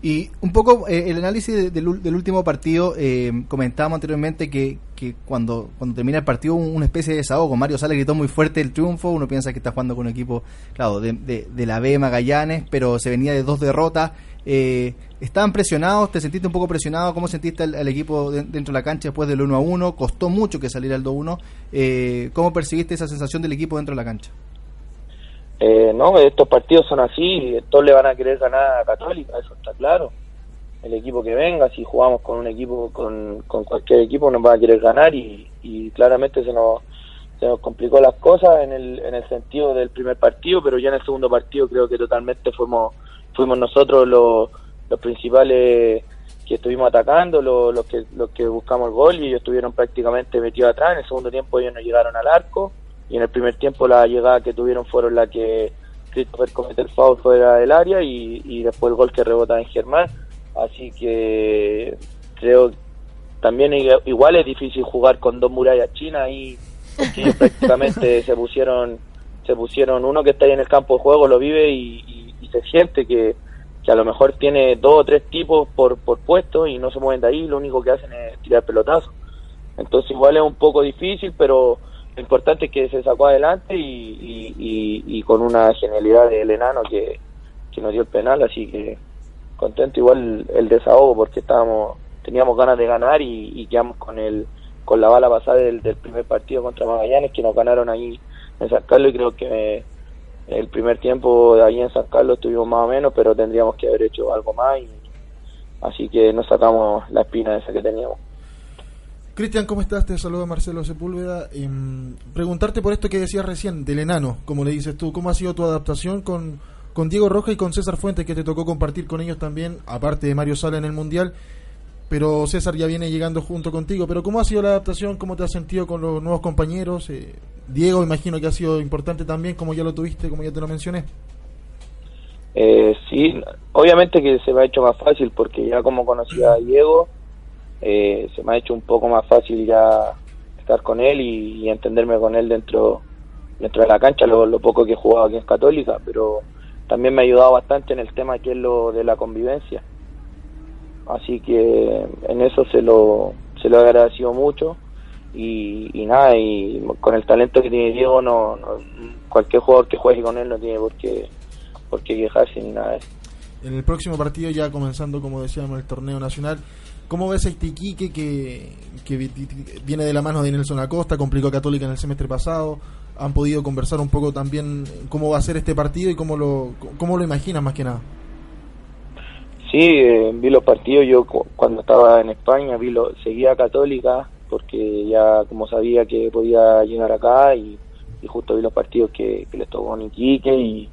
Speaker 5: Y un poco eh, el análisis de- del, del último partido, eh, comentábamos anteriormente que, que cuando, cuando termina el partido un- una especie de desahogo, Mario Sala gritó muy fuerte el triunfo, uno piensa que está jugando con un equipo, claro, de, de la B Magallanes, pero se venía de dos derrotas, eh, estaban presionados, te sentiste un poco presionado, ¿cómo sentiste al, al equipo de- dentro de la cancha después del 1 a 1? Costó mucho que saliera el 2 a 1, eh, ¿cómo percibiste esa sensación del equipo dentro de la cancha?
Speaker 10: Eh, no, estos partidos son así, todos le van a querer ganar a Católica, eso está claro. El equipo que venga, si jugamos con un equipo, con, con cualquier equipo, nos va a querer ganar y, y claramente se nos, se nos complicó las cosas en el, en el sentido del primer partido, pero ya en el segundo partido creo que totalmente fuimos, fuimos nosotros los, los principales que estuvimos atacando, los, los que, los que buscamos el gol y ellos estuvieron prácticamente metidos atrás. En el segundo tiempo ellos no llegaron al arco y en el primer tiempo la llegada que tuvieron fueron la que Christopher comete el foul fuera del área y, y después el gol que rebota en Germán. Así que creo también igual es difícil jugar con dos murallas chinas porque ellos prácticamente se pusieron se pusieron uno que está ahí en el campo de juego lo vive y, y- y se siente que, que a lo mejor tiene dos o tres tipos por, por puesto y no se mueven de ahí lo único que hacen es tirar pelotazos entonces igual es un poco difícil pero lo importante es que se sacó adelante y, y, con una genialidad del enano que, que nos dio el penal así que contento igual el desahogo porque estábamos teníamos ganas de ganar y, y quedamos con el con la bala pasada del, del primer partido contra Magallanes que nos ganaron ahí en San Carlos y creo que el primer tiempo de ahí en San Carlos estuvimos más o menos pero tendríamos que haber hecho algo más y así que nos sacamos la espina esa que teníamos
Speaker 7: Cristian, ¿cómo estás? Te saluda Marcelo Sepúlveda. Em, preguntarte por esto que decías recién, del enano, como le dices tú, ¿cómo ha sido tu adaptación con, con Diego Roja y con César Fuentes, que te tocó compartir con ellos también, aparte de Mario Sala en el Mundial? Pero César ya viene llegando junto contigo. Pero ¿cómo ha sido la adaptación? ¿Cómo te has sentido con los nuevos compañeros? Eh, Diego, imagino que ha sido importante también, como ya lo tuviste, como ya te lo mencioné.
Speaker 10: Eh, sí, obviamente que se me ha hecho más fácil porque ya como conocía a Diego, eh, se me ha hecho un poco más fácil ya estar con él y, entenderme con él dentro dentro de la cancha, lo, lo poco que he jugado aquí en Católica, pero también me ha ayudado bastante en el tema que es lo de la convivencia. Así que en eso se lo, se lo he agradecido mucho y, y nada, y con el talento que tiene Diego, no, no- cualquier jugador que juegue con él no tiene por qué, por qué quejarse ni nada de eso.
Speaker 7: En el próximo partido, ya comenzando, como decíamos, el torneo nacional, ¿cómo ves a este Iquique que, que vi- viene de la mano de Nelson Acosta, complicó a Católica en el semestre pasado? ¿Han podido conversar un poco también cómo va a ser este partido y cómo lo, cómo lo imaginas más que nada?
Speaker 10: Sí, eh, vi los partidos. Yo cu- cuando estaba en España vi lo, seguía a Católica porque ya como sabía que podía llegar acá y, justo vi los partidos que, que les tocó en Iquique y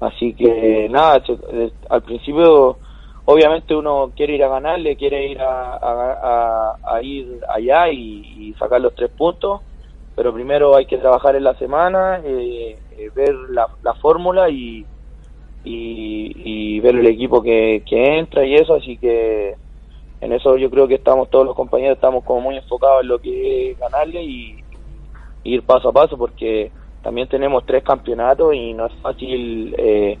Speaker 10: así que nada, eh, al principio obviamente uno quiere ir a ganarle, quiere ir a, a- ir allá y, y sacar los tres puntos, pero primero hay que trabajar en la semana, eh, eh, ver la, la fórmula y, y, y ver el equipo que, que entra y eso, así que en eso yo creo que estamos todos los compañeros, estamos como muy enfocados en lo que es ganarle y, ir paso a paso porque también tenemos tres campeonatos y no es fácil, eh,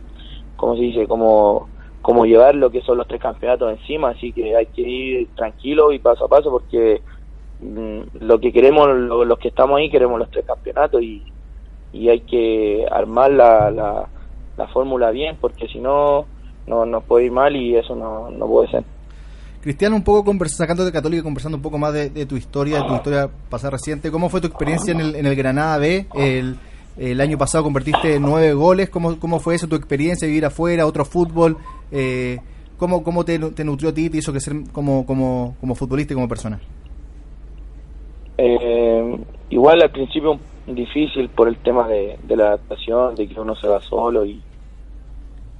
Speaker 10: como se dice, como, como llevar lo que son los tres campeonatos encima, así que hay que ir tranquilo y paso a paso porque mm, lo que queremos, lo- los que estamos ahí, queremos los tres campeonatos y, y hay que armar la, la, la fórmula bien porque si no, no nos puede ir mal y eso no, no puede ser.
Speaker 5: Cristiano, un poco convers- sacando de Católica, conversando un poco más de, de tu historia, de tu historia pasada reciente. ¿Cómo fue tu experiencia en el, en el Granada B? El, El año pasado convertiste nueve goles. ¿Cómo, cómo fue eso, tu experiencia, vivir afuera, otro fútbol? Eh, ¿Cómo, cómo te, te nutrió a ti te hizo crecer como, como, como futbolista y como persona?
Speaker 10: Eh, igual al principio difícil por el tema de, de la adaptación, de que uno se va solo y,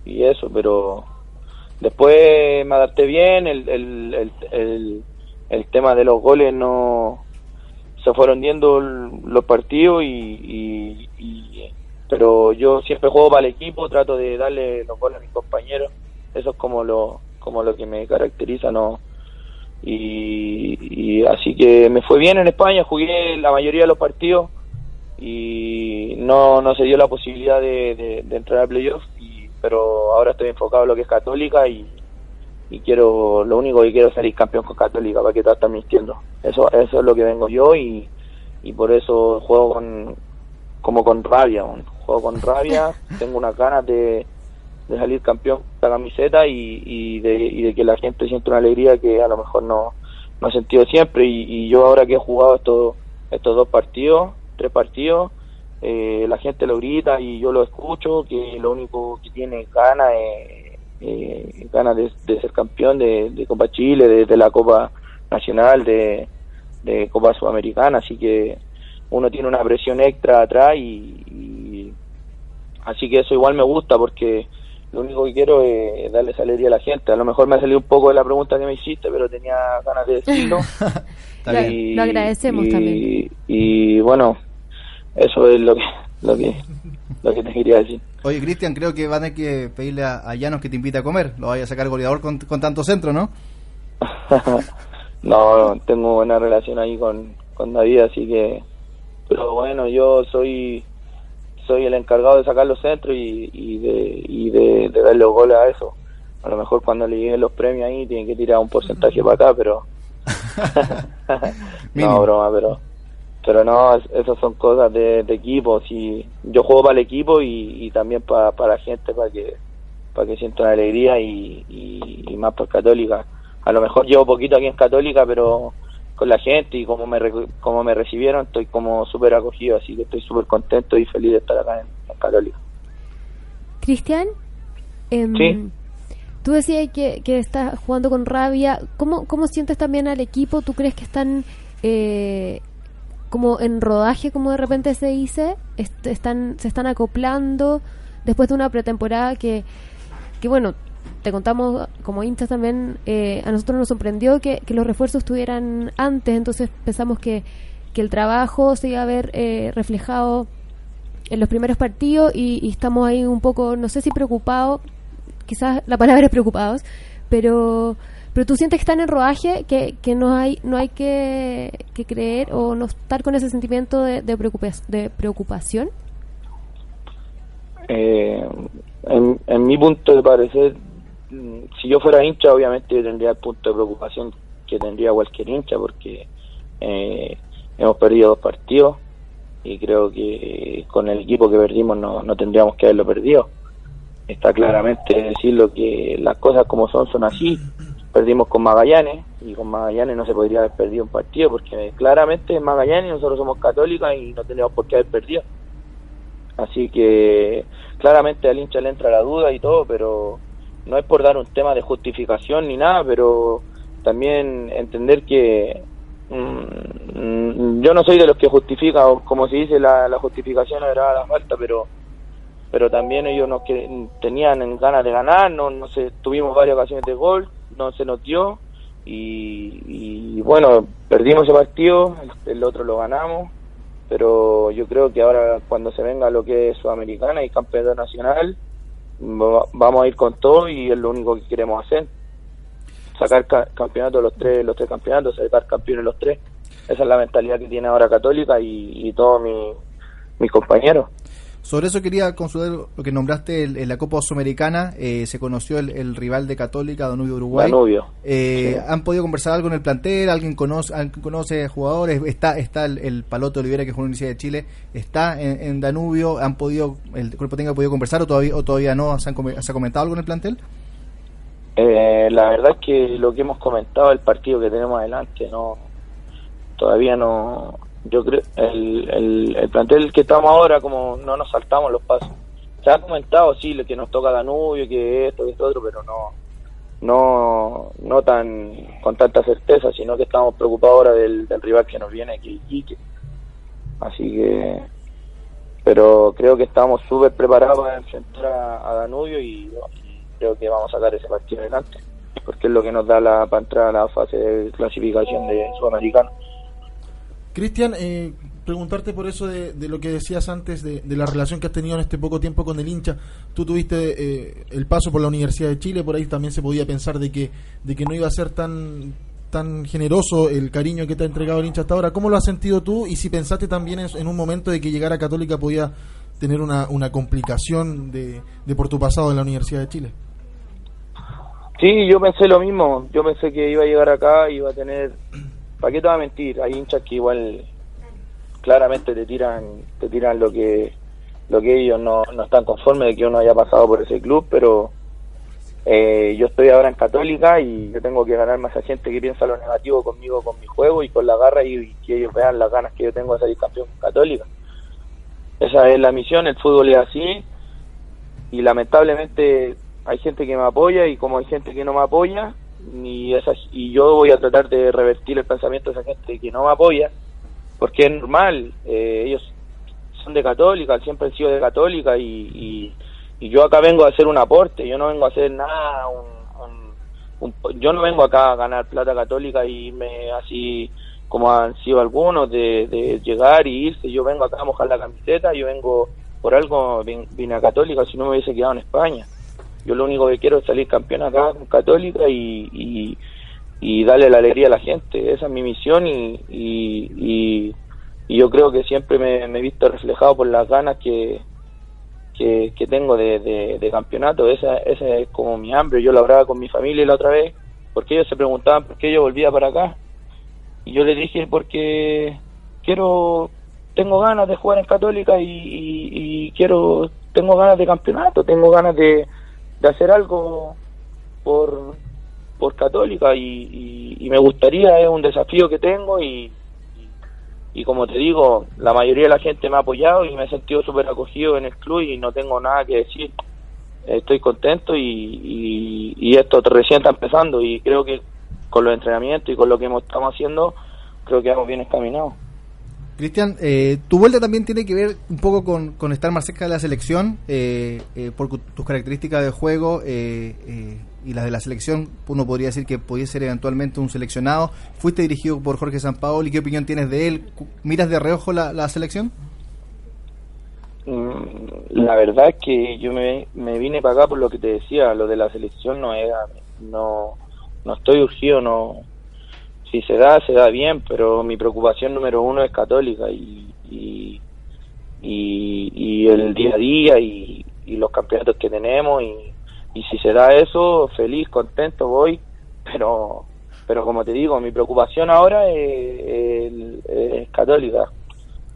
Speaker 10: y eso, pero después me adapté bien, el, el, el, el, tema de los goles no se fueron viendo los partidos y, y, y- pero yo siempre juego para el equipo, trato de darle los goles a mis compañeros, eso es como lo como lo que me caracteriza, no y, así que me fue bien en España, jugué la mayoría de los partidos y no, no se dio la posibilidad de, de, de entrar a playoffs, pero ahora estoy enfocado en lo que es Católica y, y quiero, lo único que quiero es salir campeón con Católica, para que te estás mintiendo. Eso, eso es lo que vengo yo y, y por eso juego con, como con rabia, juego con rabia, tengo unas ganas de, de salir campeón con la camiseta y, y, de, y de que la gente sienta una alegría que a lo mejor no, no ha sentido siempre y, y yo ahora que he jugado estos, estos dos partidos, tres partidos, eh, la gente lo grita y yo lo escucho, que lo único que tiene ganas es eh, ganas de, de ser campeón de, de Copa Chile, de, de la Copa Nacional, de, de Copa Sudamericana, así que uno tiene una presión extra atrás y, y así que eso igual me gusta porque lo único que quiero es darle alegría a la gente. A lo mejor me ha salido un poco de la pregunta que me hiciste, pero tenía ganas de decirlo.
Speaker 3: Lo- lo agradecemos
Speaker 10: y,
Speaker 3: también.
Speaker 10: Y bueno, eso es lo que lo que lo que te quería decir.
Speaker 5: Oye, Cristian, creo que van a tener que pedirle a, a Llanos que te invite a comer. Lo vaya a sacar goleador con, con tanto centro, ¿no?
Speaker 10: no, tengo buena relación ahí con, con David, así que... Pero bueno, yo soy soy el encargado de sacar los centros y, y de, y de, de darle los goles a eso. A lo mejor cuando le lleguen los premios ahí tienen que tirar un porcentaje para acá, pero... No, broma, pero... Pero no, es- esas son cosas de, de equipo. Si yo juego para el equipo y, y también para, para la gente, para que para que sientan alegría y, y, y más por Católica. A lo mejor llevo poquito aquí en Católica, pero con la gente y como me, como me recibieron, estoy como súper acogido, así que estoy súper contento y feliz de estar acá en, en Católica.
Speaker 3: Cristian, em,
Speaker 10: Sí.
Speaker 3: tú decías que, que estás jugando con rabia. ¿Cómo, ¿Cómo sientes también al equipo? ¿Tú crees que están eh, como en rodaje, como de repente se dice? Est- están, ¿Se están acoplando después de una pretemporada que, que bueno, te contamos como hinchas también, eh, a nosotros nos sorprendió que, que los refuerzos estuvieran antes, entonces pensamos que, que el trabajo se iba a ver eh, reflejado en los primeros partidos y, y estamos ahí un poco, no sé si preocupados, quizás la palabra es preocupados, pero pero tú sientes que están en rodaje, que, que no hay no hay que, que creer o no estar con ese sentimiento de, de, preocupa- de preocupación.
Speaker 10: Eh, en, en mi punto de parecer, mm, si yo fuera hincha, obviamente yo tendría el punto de preocupación que tendría cualquier hincha, porque eh, hemos perdido dos partidos y creo que con el equipo que perdimos no, no tendríamos que haberlo perdido. Está claramente decirlo que las cosas como son son así. Perdimos con Magallanes y con Magallanes no se podría haber perdido un partido porque claramente es Magallanes nosotros somos católicas y no tendríamos por qué haber perdido. Así que claramente al hincha le entra la duda y todo, pero no es por dar un tema de justificación ni nada, pero también entender que mm, yo no soy de los que justifica, o como se dice, la, justificación era la falta, pero pero también ellos nos que, tenían en ganas de ganar, no, no sé, tuvimos varias ocasiones de gol, no se nos dio y, y bueno, perdimos ese partido, el, el otro lo ganamos, pero yo creo que ahora cuando se venga lo que es Sudamericana y Campeonato Nacional, va- vamos a ir con todo y es lo único que queremos hacer. Sacar ca- campeonato los tres, los tres campeonatos, sacar campeones los tres. Esa es la mentalidad que tiene ahora Católica y, y todos mis compañeros.
Speaker 5: Sobre eso quería consultar lo que nombraste en, la Copa Sudamericana. eh, se conoció el, el rival de Católica, Danubio Uruguay.
Speaker 10: Danubio.
Speaker 5: Eh,
Speaker 10: Sí.
Speaker 5: ¿Han podido conversar algo en el plantel? ¿Alguien conoce, alguien conoce jugadores? ¿Está está el, el Paloto Olivera, que es una Universidad de Chile? ¿Está en, en Danubio? ¿Han podido, el cuerpo técnico ha podido conversar o todavía, o todavía no? ¿Se, han ¿Se ha comentado algo en el plantel?
Speaker 10: Eh, la verdad es que lo que hemos comentado, el partido que tenemos adelante, no todavía no, yo creo el, el, el plantel que estamos ahora como no nos saltamos los pasos. Se ha comentado sí que nos toca Danubio que esto que esto otro pero no no no tan con tanta certeza sino que estamos preocupados ahora del, del rival que nos viene que así que pero creo que estamos súper preparados para enfrentar a, Danubio y, y creo que vamos a sacar ese partido adelante porque es lo que nos da la para entrar a la fase de clasificación de Sudamericano
Speaker 7: Cristian, eh, preguntarte por eso de, lo que decías antes de, la relación que has tenido en este poco tiempo con el hincha. Tú tuviste eh, el paso por la Universidad de Chile, por ahí también se podía pensar de que, de que no iba a ser tan tan generoso el cariño que te ha entregado el hincha hasta ahora. ¿Cómo lo has sentido tú? Y si pensaste también en, un momento de que llegar a Católica podía tener una, una complicación de, de por tu pasado en la Universidad de Chile.
Speaker 10: Sí, yo pensé lo mismo. Yo pensé que iba a llegar acá y iba a tener. ¿Para qué te va a mentir? Hay hinchas que igual claramente te tiran, te tiran lo que lo que ellos no, no están conformes de que uno haya pasado por ese club, pero eh, yo estoy ahora en Católica y yo tengo que ganar más a gente que piensa lo negativo conmigo, con mi juego y con la garra y, que ellos vean las ganas que yo tengo de salir campeón con Católica. Esa es la misión, el fútbol es así y lamentablemente hay gente que me apoya y como hay gente que no me apoya y, esas, y yo voy a tratar de revertir el pensamiento de esa gente que no me apoya porque es normal, eh, ellos son de católica, siempre han sido de católica y, y, yo acá vengo a hacer un aporte, yo no vengo a hacer nada, un, un- un- yo no vengo acá a ganar plata católica y irme así como han sido algunos de, de llegar y irse, yo vengo acá a mojar la camiseta, yo vengo por algo, vin- vine a católica si no me hubiese quedado en España. Yo lo único que quiero es salir campeón acá con católica y, y, y darle la alegría a la gente. Esa es mi misión y, y, y, yo creo que siempre me, me he visto reflejado por las ganas que, que, que tengo de, de, de campeonato. Esa, esa es como mi hambre. Yo lo hablaba con mi familia la otra vez, porque ellos se preguntaban por qué yo volvía para acá. Y yo les dije porque quiero, tengo ganas de jugar en Católica y, y, y quiero, tengo ganas de campeonato, tengo ganas de, hacer algo por, por Católica y, y, me gustaría, es un desafío que tengo y, y como te digo, la mayoría de la gente me ha apoyado y me he sentido súper acogido en el club y no tengo nada que decir. Estoy contento y, y, y esto recién está empezando y creo que con los entrenamientos y con lo que estamos haciendo, creo que vamos bien encaminados.
Speaker 5: Cristian, eh, tu vuelta también tiene que ver un poco con, estar más cerca de la selección, eh, eh, por tus características de juego eh, eh, y las de la selección. Uno podría decir que podías ser eventualmente un seleccionado. Fuiste dirigido por Jorge Sampaoli. ¿Qué opinión tienes de él? ¿Miras de reojo la, la selección?
Speaker 10: Mm, La verdad es que yo me, me vine para acá por lo que te decía, lo de la selección no era, no, no estoy urgido, no, si se da, se da bien, pero mi preocupación número uno es católica y, y, y, el día a día y, los campeonatos que tenemos y, y si se da eso, feliz, contento, voy, pero pero como te digo, mi preocupación ahora es católica.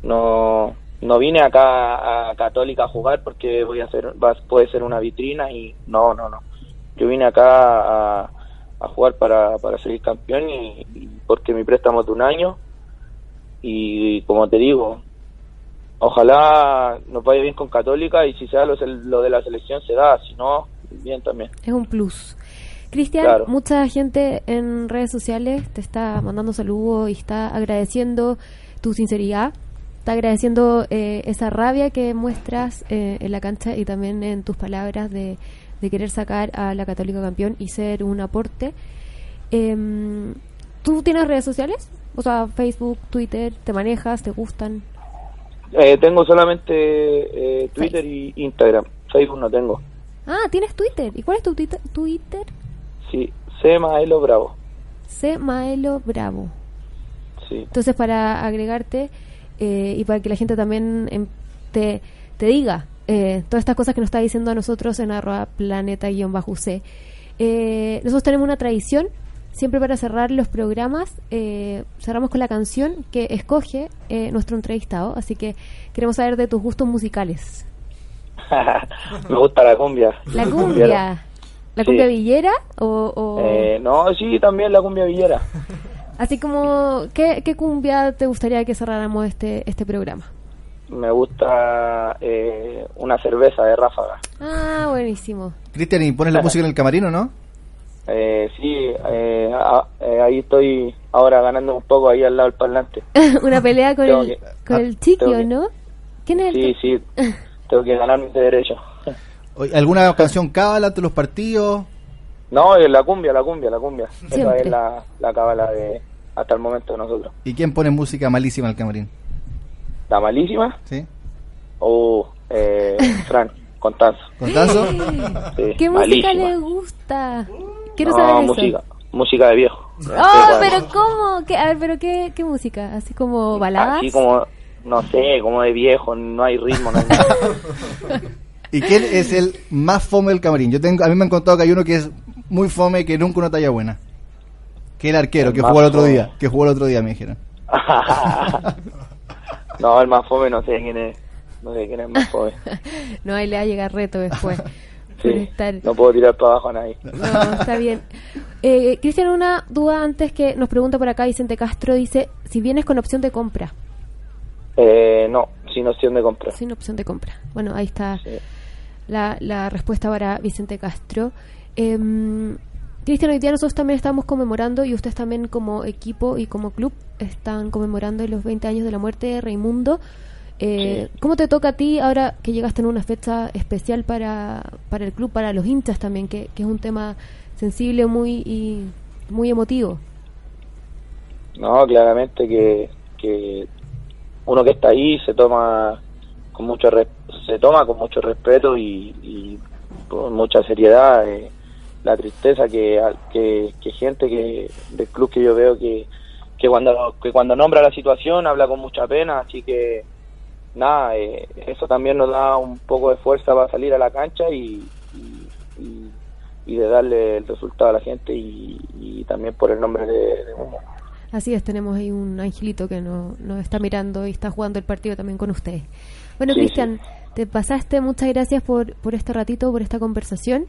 Speaker 10: No no vine acá a Católica a jugar porque voy a hacer va- puede ser una vitrina y no, no, no. Yo vine acá a, a jugar para, para ser campeón y, y porque mi préstamo es de un año y como te digo, ojalá nos vaya bien con Católica y si se da lo, lo de la selección se da, si no, bien también.
Speaker 3: Es un plus. Cristian,
Speaker 10: Claro.
Speaker 3: mucha gente en redes sociales te está mandando saludos y está agradeciendo tu sinceridad, está agradeciendo eh, esa rabia que muestras eh, en la cancha y también en tus palabras de, de querer sacar a la Católica campeón y ser un aporte. Em, ¿Tú tienes redes sociales? O sea, Facebook, Twitter, ¿te manejas? ¿Te gustan?
Speaker 10: Eh, tengo solamente eh, Twitter y Instagram, Facebook no tengo.
Speaker 3: Ah, tienes Twitter. ¿Y cuál es tu Twitter?
Speaker 10: Sí, C. Maelo Bravo.
Speaker 3: C. Maelo Bravo.
Speaker 10: Sí.
Speaker 3: Entonces, para agregarte eh, y para que la gente también em, te, te diga eh, todas estas cosas que nos está diciendo a nosotros en arroba planeta-c, eh, nosotros tenemos una tradición, siempre para cerrar los programas, eh, cerramos con la canción que escoge eh, nuestro entrevistado, así que queremos saber de tus gustos musicales.
Speaker 10: Me gusta la cumbia.
Speaker 3: La cumbia. ¿la
Speaker 10: Sí.
Speaker 3: cumbia villera o...? o-
Speaker 10: Eh, no, sí, también la cumbia villera.
Speaker 3: Así como, ¿qué, ¿qué cumbia te gustaría que cerráramos este, este programa?
Speaker 10: Me gusta eh, una cerveza de ráfaga.
Speaker 3: Ah, buenísimo.
Speaker 5: Cristian, ¿y pones la música en el camarino, no?
Speaker 10: Eh, sí, eh, a- eh, ahí estoy ahora ganando un poco ahí al lado del parlante.
Speaker 3: Una pelea con
Speaker 10: Tengo
Speaker 3: el,
Speaker 10: que-
Speaker 3: con
Speaker 10: ah,
Speaker 3: el chiquio,
Speaker 10: que-
Speaker 3: ¿no? ¿Quién es el
Speaker 10: Sí,
Speaker 3: que-
Speaker 10: sí, tengo que ganar mis derechos.
Speaker 5: ¿Alguna canción cábala ante los partidos?
Speaker 10: No, es la cumbia, la cumbia, la cumbia. Esa
Speaker 3: Siempre.
Speaker 10: es la, la cábala de hasta el momento de nosotros.
Speaker 5: ¿Y quién pone música malísima en el camarín?
Speaker 10: ¿La malísima?
Speaker 5: ¿Sí?
Speaker 10: O eh, Fran, Contanzo.
Speaker 5: ¿Contanzo?
Speaker 10: Sí,
Speaker 3: ¿Qué música le gusta? Quiero
Speaker 10: No,
Speaker 3: saber eso.
Speaker 10: música, música de viejo.
Speaker 3: Oh,
Speaker 10: Sí,
Speaker 3: pero ¿cómo? ¿Qué, a ver, pero ¿qué, qué música? ¿Así como baladas?
Speaker 10: Así como, no sé, como de viejo, no hay ritmo, no hay nada.
Speaker 5: ¿Y quién es el más fome del camarín? Yo tengo, a mí me han contado que hay uno que es muy fome, que nunca una talla buena. Que el arquero,
Speaker 10: El
Speaker 5: que jugó el otro
Speaker 10: fome.
Speaker 5: día. Que jugó el otro día, me dijeron.
Speaker 10: no, el más fome no sé quién es. No sé quién es el más fome.
Speaker 3: No, ahí le va a llegar reto después.
Speaker 10: Sí,
Speaker 3: estar-
Speaker 10: no puedo tirar para abajo a nadie.
Speaker 3: No, está bien. Eh, Cristian, una duda antes que nos pregunta por acá Vicente Castro. Dice, si vienes con opción de compra.
Speaker 10: Eh, no, sin opción de compra.
Speaker 3: Sin opción de compra. Bueno, ahí está
Speaker 10: Sí.
Speaker 3: la, la respuesta para Vicente Castro. Em, Cristian, hoy día nosotros también estamos conmemorando, y ustedes también como equipo y como club están conmemorando los 20 años de la muerte de Raimundo. Eh, ¿Cómo te toca a ti ahora que llegaste en una fecha especial para, para el club, para los hinchas también, que, que es un tema sensible muy y muy emotivo?
Speaker 10: No, claramente que, que uno que está ahí se toma con mucho se toma con mucho respeto y, y con mucha seriedad eh, la tristeza que, que, que gente que del club que yo veo que, que cuando que cuando nombra la situación habla con mucha pena así que nada eh, eso también nos da un poco de fuerza para salir a la cancha y, y, y- y de darle el resultado a la gente y, y también por el nombre de, de.
Speaker 3: Así es, tenemos ahí un angelito que nos no está mirando y está jugando el partido también con ustedes. Bueno,
Speaker 10: Sí,
Speaker 3: Cristian, te pasaste, muchas gracias por, por este ratito, por esta conversación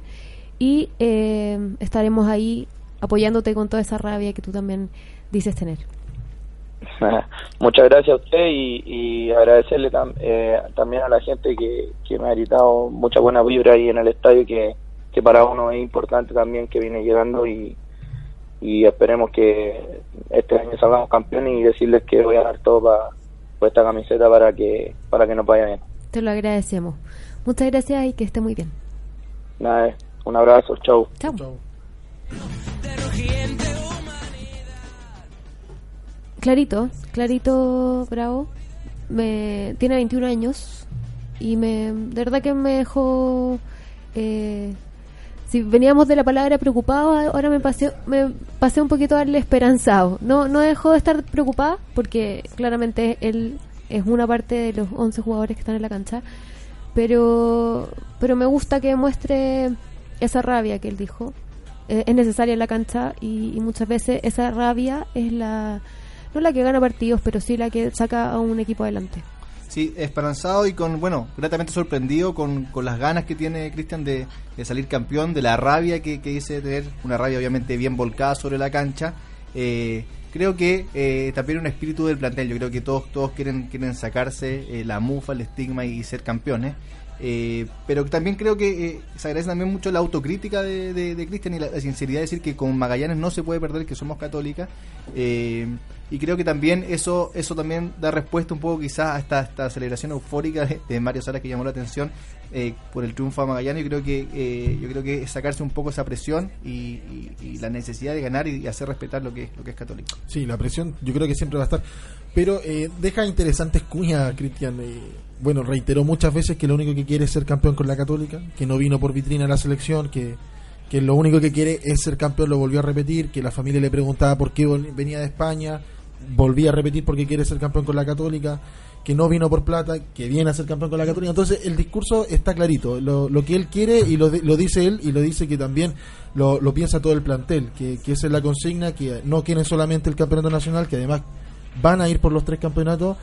Speaker 3: y eh, estaremos ahí apoyándote con toda esa rabia que tú también dices tener.
Speaker 10: Muchas gracias a usted y, y agradecerle tam- eh, también a la gente que, que me ha gritado mucha buena vibra ahí en el estadio que, que para uno es importante también que viene llegando y, y esperemos que este año salgamos campeones y decirles que voy a dar todo para esta camiseta para que para que nos vaya bien.
Speaker 3: Te lo agradecemos. Muchas gracias y que esté muy bien.
Speaker 10: Nada, un abrazo, chau.
Speaker 3: Chao. Clarito, Clarito Bravo, me, tiene 21 años y me, de verdad que me dejó, eh, si veníamos de la palabra preocupado, ahora me pasé, me pasé un poquito a darle esperanzado. No, no dejó de estar preocupada porque claramente él es una parte de los 11 jugadores que están en la cancha, pero, pero me gusta que muestre esa rabia que él dijo. Eh, es necesaria en la cancha y, y muchas veces esa rabia es la no la que gana partidos, pero sí la que saca a un equipo adelante.
Speaker 5: Sí, esperanzado y con, bueno, gratamente sorprendido con, con las ganas que tiene Cristian de, de salir campeón, de la rabia que, que dice tener, una rabia obviamente bien volcada sobre la cancha. Eh, creo que eh, también un espíritu del plantel, yo creo que todos todos quieren quieren sacarse eh, la mufa, el estigma y ser campeones. Eh, pero también creo que eh, se agradece también mucho la autocrítica de, Cristian y la, la sinceridad de decir que con Magallanes no se puede perder, que somos católicas. Eh, y creo que también eso eso también da respuesta un poco quizás a esta, esta celebración eufórica de, Mario Salas que llamó la atención eh, por el triunfo a Magallanes. Yo creo que eh, yo creo que sacarse un poco esa presión y, y- la necesidad de ganar y hacer respetar lo que es lo que es católico.
Speaker 7: Sí, la presión yo creo que siempre va a estar. Pero eh, deja interesantes cuñas, Cristian. eh, bueno, reiteró muchas veces que lo único que quiere es ser campeón con la Católica, que no vino por vitrina a la selección, que, que lo único que quiere es ser campeón, lo volvió a repetir, que la familia le preguntaba por qué venía de España, volvía a repetir por qué quiere ser campeón con la Católica, que no vino por plata, que viene a ser campeón con la Católica. Entonces el discurso está clarito, lo, lo que él quiere y lo, lo dice él y lo dice que también lo, lo piensa todo el plantel, que, que esa es la consigna, que no quieren solamente el campeonato nacional, que además van a ir por los tres campeonatos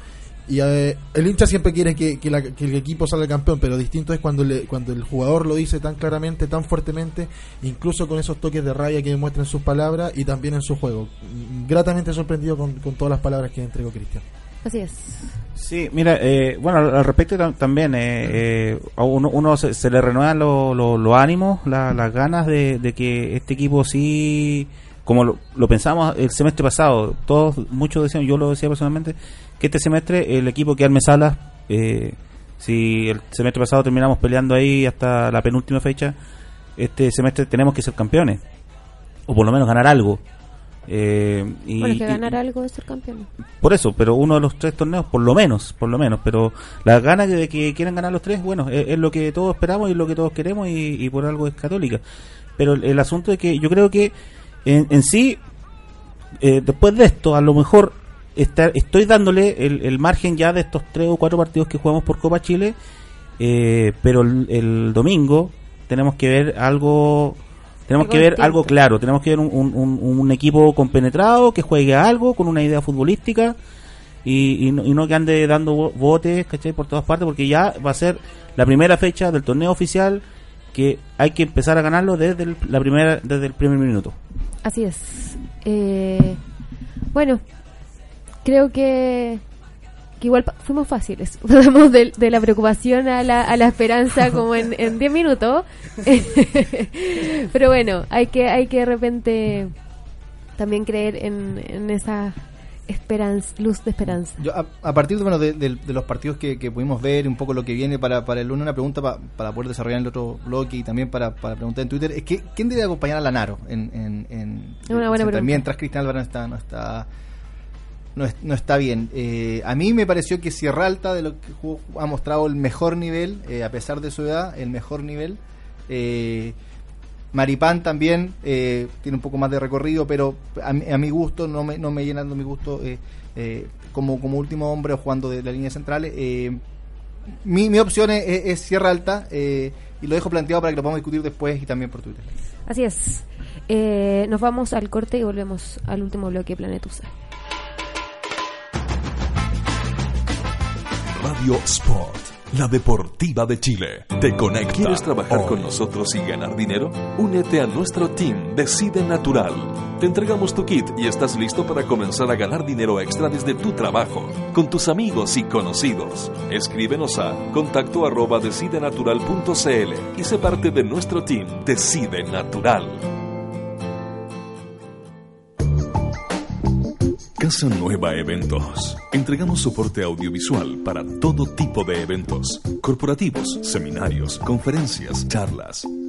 Speaker 7: Y eh, el hincha siempre quiere que, que la- que el equipo salga campeón, pero distinto es cuando, le- cuando el jugador lo dice tan claramente, tan fuertemente, incluso con esos toques de rabia que demuestra en sus palabras y también en su juego. Gratamente sorprendido con, con todas las palabras que entregó Cristian.
Speaker 3: Así es.
Speaker 6: Sí, mira, eh, bueno, al respecto tam- también, eh, eh, a uno, uno se, se le renuevan lo- lo- los ánimos, la- las ganas de, de que este equipo sí, como lo, lo pensamos el semestre pasado, todos, muchos decían, yo lo decía personalmente, que este semestre el equipo que arme salas, eh, si el semestre pasado terminamos peleando ahí hasta la penúltima fecha, este semestre tenemos que ser campeones, o por lo menos ganar algo. Eh, y,
Speaker 3: bueno, es que
Speaker 6: y-
Speaker 3: ganar algo es ser campeón.
Speaker 6: por eso, pero uno de los tres torneos, por lo menos, por lo menos, pero las ganas de que quieran ganar los tres, bueno, es, es lo que todos esperamos y lo que todos queremos y, y por algo es católica. Pero el, el asunto es que yo creo que en, en sí, eh, después de esto, a lo mejor está- estoy dándole el, el margen ya de estos tres o cuatro partidos que jugamos por Copa Chile, eh, pero el, el domingo tenemos que ver algo tenemos
Speaker 3: Algo
Speaker 6: que ver
Speaker 3: distinto.
Speaker 6: algo claro, tenemos que ver un, un- un- un equipo compenetrado que juegue a algo con una idea futbolística y, y no, y no que ande dando bo- botes ¿cachai? por todas partes porque ya va a ser la primera fecha del torneo oficial que hay que empezar a ganarlo desde el, la primera desde el primer minuto.
Speaker 3: Así es. Eh, bueno, creo que, que igual fuimos fáciles. Pasamos de, de la preocupación a la, a la esperanza como en en 10 minutos. Pero bueno, hay que, hay que de repente también creer en, en esa esperanza, luz de esperanza.
Speaker 5: Yo, a, a partir de, bueno, de, de- de los partidos que, que pudimos ver, un poco lo que viene para, para el lunes, una pregunta pa- para poder desarrollar en el otro bloque y también para, para preguntar en Twitter, es que ¿quién debe acompañar a Lanaro en, en, en-
Speaker 3: Es una buena
Speaker 5: en-
Speaker 3: pregunta.
Speaker 5: mientras Cristian Álvarez no está, no está no, es- no está bien. Eh, a mí me pareció que Sierra Alta de lo que ha mostrado el mejor nivel, eh, a pesar de su edad, el mejor nivel. Eh, Maripán también eh, tiene un poco más de recorrido, pero a, mi- a mi gusto, no me, no me llenando mi gusto como, como último hombre jugando de la línea central. mi, mi opción es, es- Sierra Alta y lo dejo planteado para que lo podamos discutir después y también por Twitter.
Speaker 3: Así es. Nos vamos al corte y volvemos al último bloque de Planetusa.
Speaker 1: Radio Sport, la deportiva de Chile. Te conecta. ¿Quieres trabajar con nosotros y ganar dinero? Únete a nuestro team Decide Natural. Te entregamos tu kit y estás listo para comenzar a ganar dinero extra desde tu trabajo, con tus amigos y conocidos. Escríbenos a contacto arroba decidenatural.cl y sé parte de nuestro team Decide Natural. Casa Nueva Eventos. Entregamos soporte audiovisual para todo tipo de eventos, corporativos, seminarios, conferencias, charlas,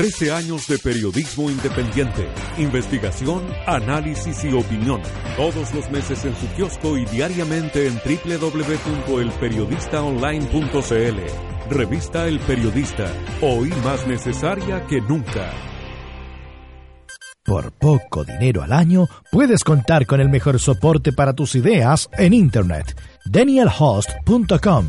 Speaker 8: Trece años de periodismo independiente, investigación, análisis y opinión. Todos los meses en su kiosco y diariamente en www.elperiodistaonline.cl. Revista El Periodista, hoy más necesaria que nunca.
Speaker 9: Por poco dinero al año puedes contar con el mejor soporte para tus ideas en Internet. DanielHost.com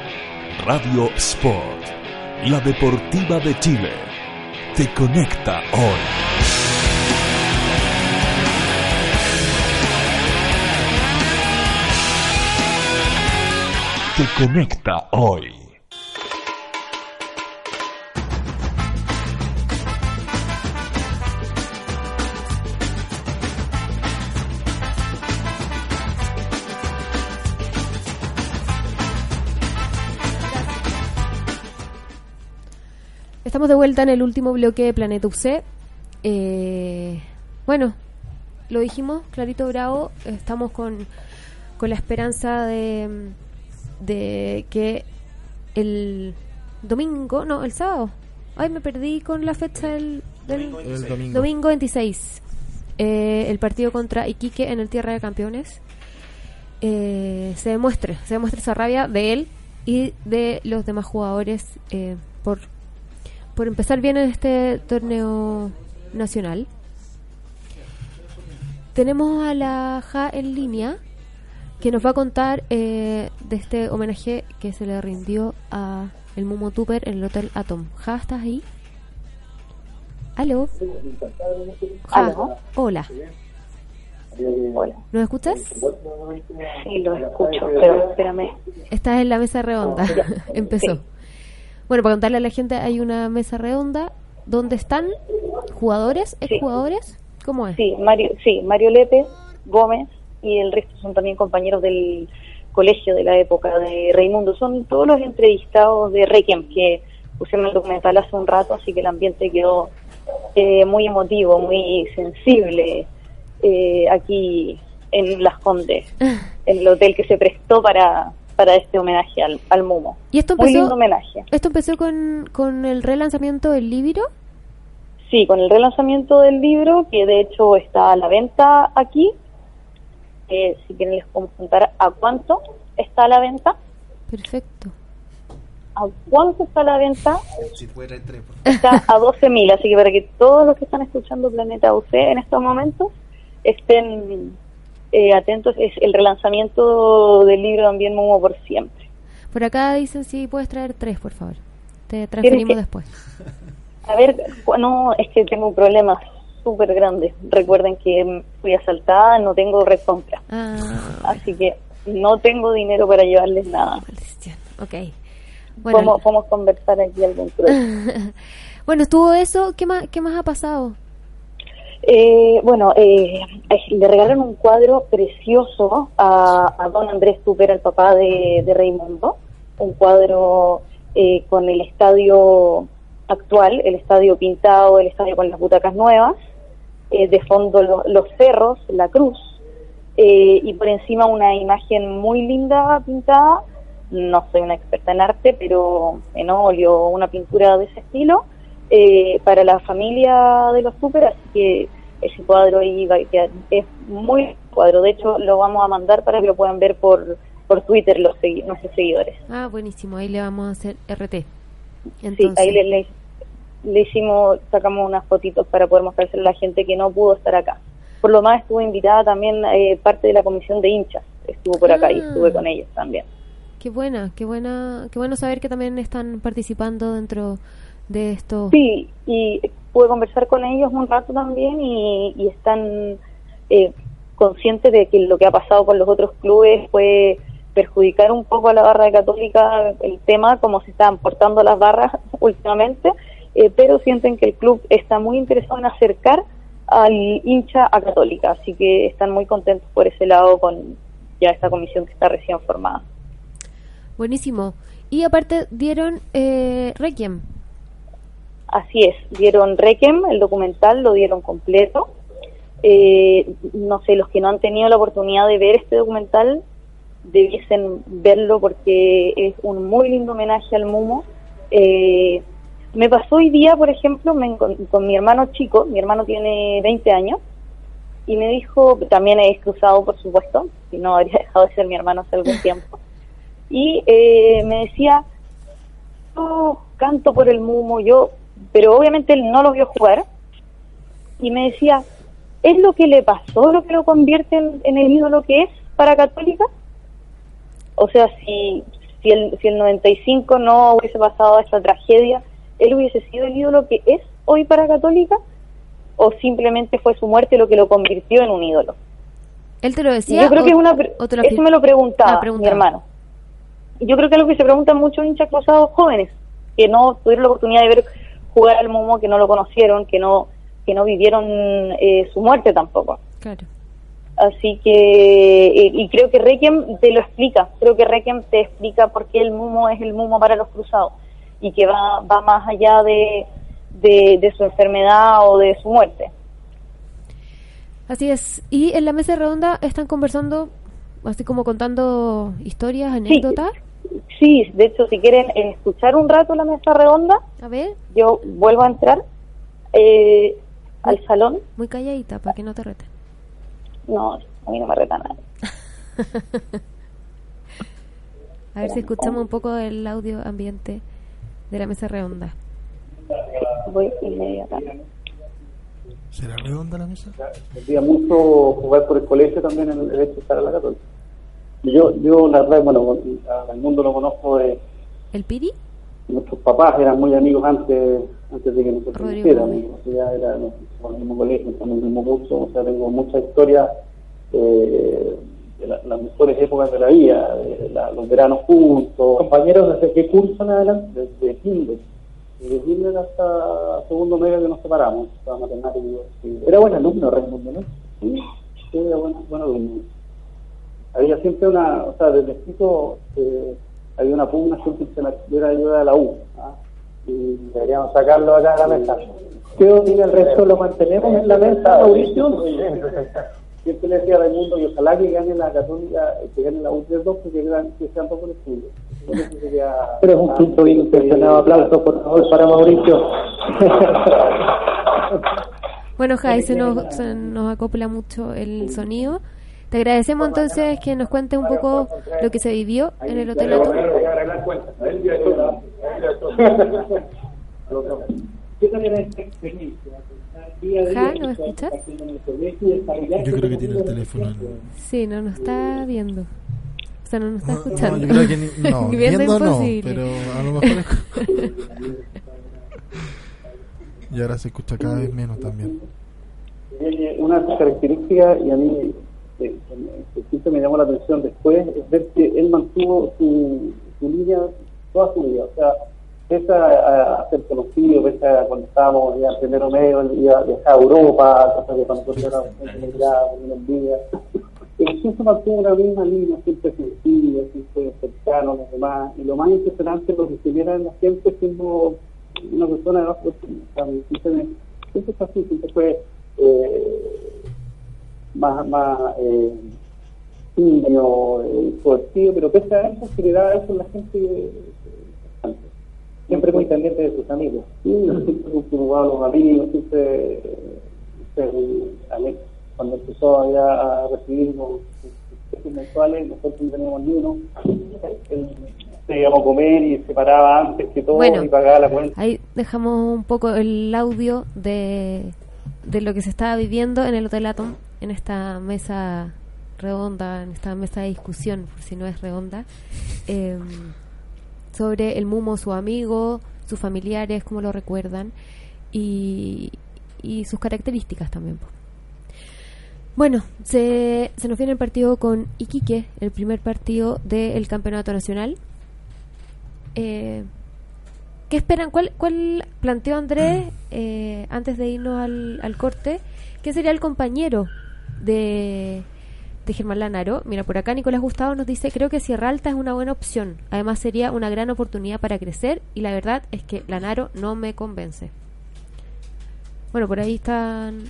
Speaker 1: Radio Sport, la deportiva de Chile, te conecta hoy. Te conecta hoy.
Speaker 3: Estamos de vuelta en el último bloque de Planeta UC. Eh, bueno, lo dijimos, Clarito Bravo, estamos con, con la esperanza de, de que el domingo, no, el sábado, ay, me perdí con la fecha del, del
Speaker 7: El domingo.
Speaker 3: domingo 26, eh, el partido contra Iquique en el Tierra de Campeones, eh, se demuestre, se demuestre esa rabia de él y de los demás jugadores eh, por por empezar bien en este torneo nacional. Tenemos a la Ja en línea que nos va a contar eh, de este homenaje que se le rindió a el Mumo Tupper en el Hotel Atom. Ja, ¿estás ahí? ¿Aló? Ja, hola.
Speaker 11: Hola.
Speaker 3: ¿Nos escuchas?
Speaker 11: Sí, lo escucho, pero espérame.
Speaker 3: Estás en la mesa redonda. Empezó. Bueno, para contarle a la gente, hay una mesa redonda donde están jugadores, exjugadores. ¿Cómo es?
Speaker 11: Sí, Mario, sí, Mario Lepe, Gómez y el resto son también compañeros del colegio de la época de Raimundo. Son todos los entrevistados de Requiem que pusieron el documental hace un rato, así que el ambiente quedó eh, muy emotivo, muy sensible eh, aquí en Las Condes, en el hotel que se prestó para, para este homenaje al, al Mumo.
Speaker 3: ¿Y esto
Speaker 11: Muy
Speaker 3: empezó,
Speaker 11: lindo homenaje.
Speaker 3: esto empezó con, con el relanzamiento del libro?
Speaker 11: Sí, con el relanzamiento del libro, que de hecho está a la venta aquí. Eh, si quieren les contar a cuánto está a la venta.
Speaker 3: Perfecto.
Speaker 11: ¿A cuánto está a la venta?
Speaker 5: Si fuera el tres, por
Speaker 11: Está a 12.000, así que para que todos los que están escuchando Planeta UC en estos momentos estén eh, atentos, es el relanzamiento del libro también Mumo por siempre.
Speaker 3: Por acá dicen si puedes traer tres, por favor. Te transferimos después.
Speaker 11: A ver, no, es que tengo problemas súper grandes. Recuerden que fui asaltada, no tengo red compra.
Speaker 3: Ah,
Speaker 11: Así que no tengo dinero para llevarles nada.
Speaker 3: maldición. Ok. Bueno,
Speaker 11: Podemos, podemos conversar aquí al dentro.
Speaker 3: bueno, estuvo eso. ¿Qué más, qué más ha pasado?
Speaker 11: Eh, bueno, eh, eh, le regalaron un cuadro precioso a, a don Andrés Tupper, al papá de, de Raimundo. Un cuadro eh, con el estadio actual, el estadio pintado, el estadio con las butacas nuevas. eh, de fondo lo- los cerros, la cruz. eh, y por encima una imagen muy linda pintada. No soy una experta en arte, pero en óleo, una pintura de ese estilo eh, para la familia de los super, así que ese cuadro ahí va a quedar- es muy cuadro. De hecho, lo vamos a mandar para que lo puedan ver por, por Twitter los segui- nuestros seguidores.
Speaker 3: Ah, buenísimo. Ahí le vamos a hacer RT.
Speaker 11: Sí, ahí le, le, le hicimos, sacamos unas fotitos para poder mostrarse a la gente que no pudo estar acá. Por lo más estuvo invitada también eh, parte de la comisión de hinchas, estuvo por acá y
Speaker 3: Ah.
Speaker 11: estuve con ellos también.
Speaker 3: Qué buena, qué buena, qué bueno saber que también están participando dentro de esto.
Speaker 11: Sí, y pude conversar con ellos un rato también y, y están eh, conscientes de que lo que ha pasado con los otros clubes fue perjudicar un poco a la barra de Católica el tema, cómo se están portando las barras últimamente, eh, pero sienten que el club está muy interesado en acercar al hincha a Católica, así que están muy contentos por ese lado con ya esta comisión que está recién formada.
Speaker 3: Buenísimo. Y aparte dieron eh, Requiem.
Speaker 11: Así es, dieron Requiem, el documental, lo dieron completo. Eh, no sé, los que no han tenido la oportunidad de ver este documental debiesen verlo porque es un muy lindo homenaje al Mumo. Eh, me pasó hoy día, por ejemplo, me con mi hermano chico, mi hermano tiene 20 años, y me dijo, también es cruzado, por supuesto, si no habría dejado de ser mi hermano hace algún tiempo, y eh, me decía, yo canto por el Mumo, yo, pero obviamente él no lo vio jugar, y me decía, ¿es lo que le pasó lo que lo convierte en, en el ídolo que es para Católica? O sea, si, si, el, si el 95 no hubiese pasado esta tragedia, ¿él hubiese sido el ídolo que es hoy para Católica? ¿O simplemente fue su muerte lo que lo convirtió en un ídolo?
Speaker 3: ¿Él te lo decía?
Speaker 11: Yo creo
Speaker 3: o-
Speaker 11: que es una...
Speaker 3: lo
Speaker 11: Eso me lo preguntaba,
Speaker 3: Ah,
Speaker 11: mi
Speaker 3: preguntaba.
Speaker 11: hermano. Yo creo que es algo que se preguntan muchos hinchas cruzados jóvenes, que no tuvieron la oportunidad de ver jugar al Momo, que no lo conocieron, que no que no vivieron eh, su muerte tampoco.
Speaker 3: Claro.
Speaker 11: Así que, eh, y creo que Requiem te lo explica, creo que Requiem te explica por qué el Mumo es el Mumo para los cruzados y que va, va más allá de, de, de su enfermedad o de su muerte.
Speaker 3: Así es. Y en la mesa redonda están conversando, así como contando historias, anécdotas.
Speaker 11: Sí, de hecho, si quieren escuchar un rato la mesa redonda,
Speaker 3: A ver,
Speaker 11: yo vuelvo a entrar eh, al salón.
Speaker 3: muy calladita para que no te reten.
Speaker 11: No, a mí no me reta nada.
Speaker 3: A ver si escuchamos un poco el audio ambiente de la mesa redonda.
Speaker 11: Voy inmediatamente.
Speaker 7: ¿Será redonda la mesa?
Speaker 12: Sentía mucho jugar por el colegio también el, el hecho de estar a la católica. Yo, yo la verdad, bueno, al mundo lo conozco de
Speaker 3: ¿El Piri?
Speaker 12: nuestros papás, eran muy amigos antes antes de que nosotros sea, ya era por el mismo colegio, en el mismo curso, o sea, tengo muchas historias eh, de la- las mejores épocas de la vida, de la- los veranos juntos. Compañeros, ¿desde qué curso en adelante? Desde kinder. Desde kinder hasta segundo medio que nos separamos, para matemáticos. sí. Era buen alumno, Raimundo, ¿no? Sí, sí, era buen, buen alumno. Había siempre una, o sea, desde chico eh, había una pugna siempre que se la tuviera ayuda de la U. ¿ah? Y deberíamos sacarlo acá de la mesa. Que el resto lo mantenemos en la mesa, Mauricio. Siempre le decía a Raimundo y ojalá que gane la Católica, que gane la U32 porque ganan- que sean por el estudio. Pero es un quinto bien intencionado. Aplausos, por favor, para Mauricio.
Speaker 3: Bueno, Jai, se nos, se nos acopla mucho el sonido. Te agradecemos entonces que nos cuentes un poco lo que se vivió en el Hotel Atom.
Speaker 12: ¿Qué tal era esta experiencia? Día a día,
Speaker 3: Ja, ¿nos escuchas?
Speaker 7: Yo creo que tiene el teléfono.
Speaker 3: Sí, no nos está viendo. O sea, no nos está
Speaker 7: No,
Speaker 3: escuchando.
Speaker 7: yo creo que ni- no,
Speaker 3: Viendo
Speaker 7: viendo no,
Speaker 3: imposible.
Speaker 7: pero a lo mejor es- Y ahora se escucha cada vez menos también.
Speaker 12: Una características, y a mí eh, que siempre me llamó la atención después, es ver que él mantuvo su, línea toda su vida. O sea, pese a, ser conocido, pese a cuando estábamos ya en primero medio, él iba a viajar a Europa, cosa que nosotros era una envidia. Pero siempre mantuvo una misma línea, siempre sencilla, siempre cercano a los demás. Y lo más impresionante es lo que se viera en la gente siendo una persona de bajo siempre fue así, siempre fue eh, más, más eh, tímido, eh, pero pese a eso, se le daba eso a la gente. eh, siempre muy pendiente de sus amigos. Siempre de los amigos, siempre, cuando empezó a recibir los mensuales, nosotros no teníamos ni uno. Él se íbamos a comer y se paraba antes que todo
Speaker 3: Bueno,
Speaker 12: y pagaba la cuenta.
Speaker 3: Ahí dejamos un poco el audio de, de lo que se estaba viviendo en el Hotel Atom, en esta mesa redonda, en esta mesa de discusión, por si no es redonda, eh, sobre el Mumo, su amigo, sus familiares, cómo lo recuerdan, y, y sus características también. Bueno, se, se nos viene el partido con Iquique, el primer partido del Campeonato Nacional. Eh, ¿Qué esperan? ¿Cuál, cuál planteó Andrés eh, antes de irnos al, al corte? ¿Qué sería el compañero de, Germán Lanaro. Mira, por acá Nicolás Gustavo nos dice, creo que Sierra Alta es una buena opción. Además sería una gran oportunidad para crecer y la verdad es que Lanaro no me convence. Bueno, por ahí están...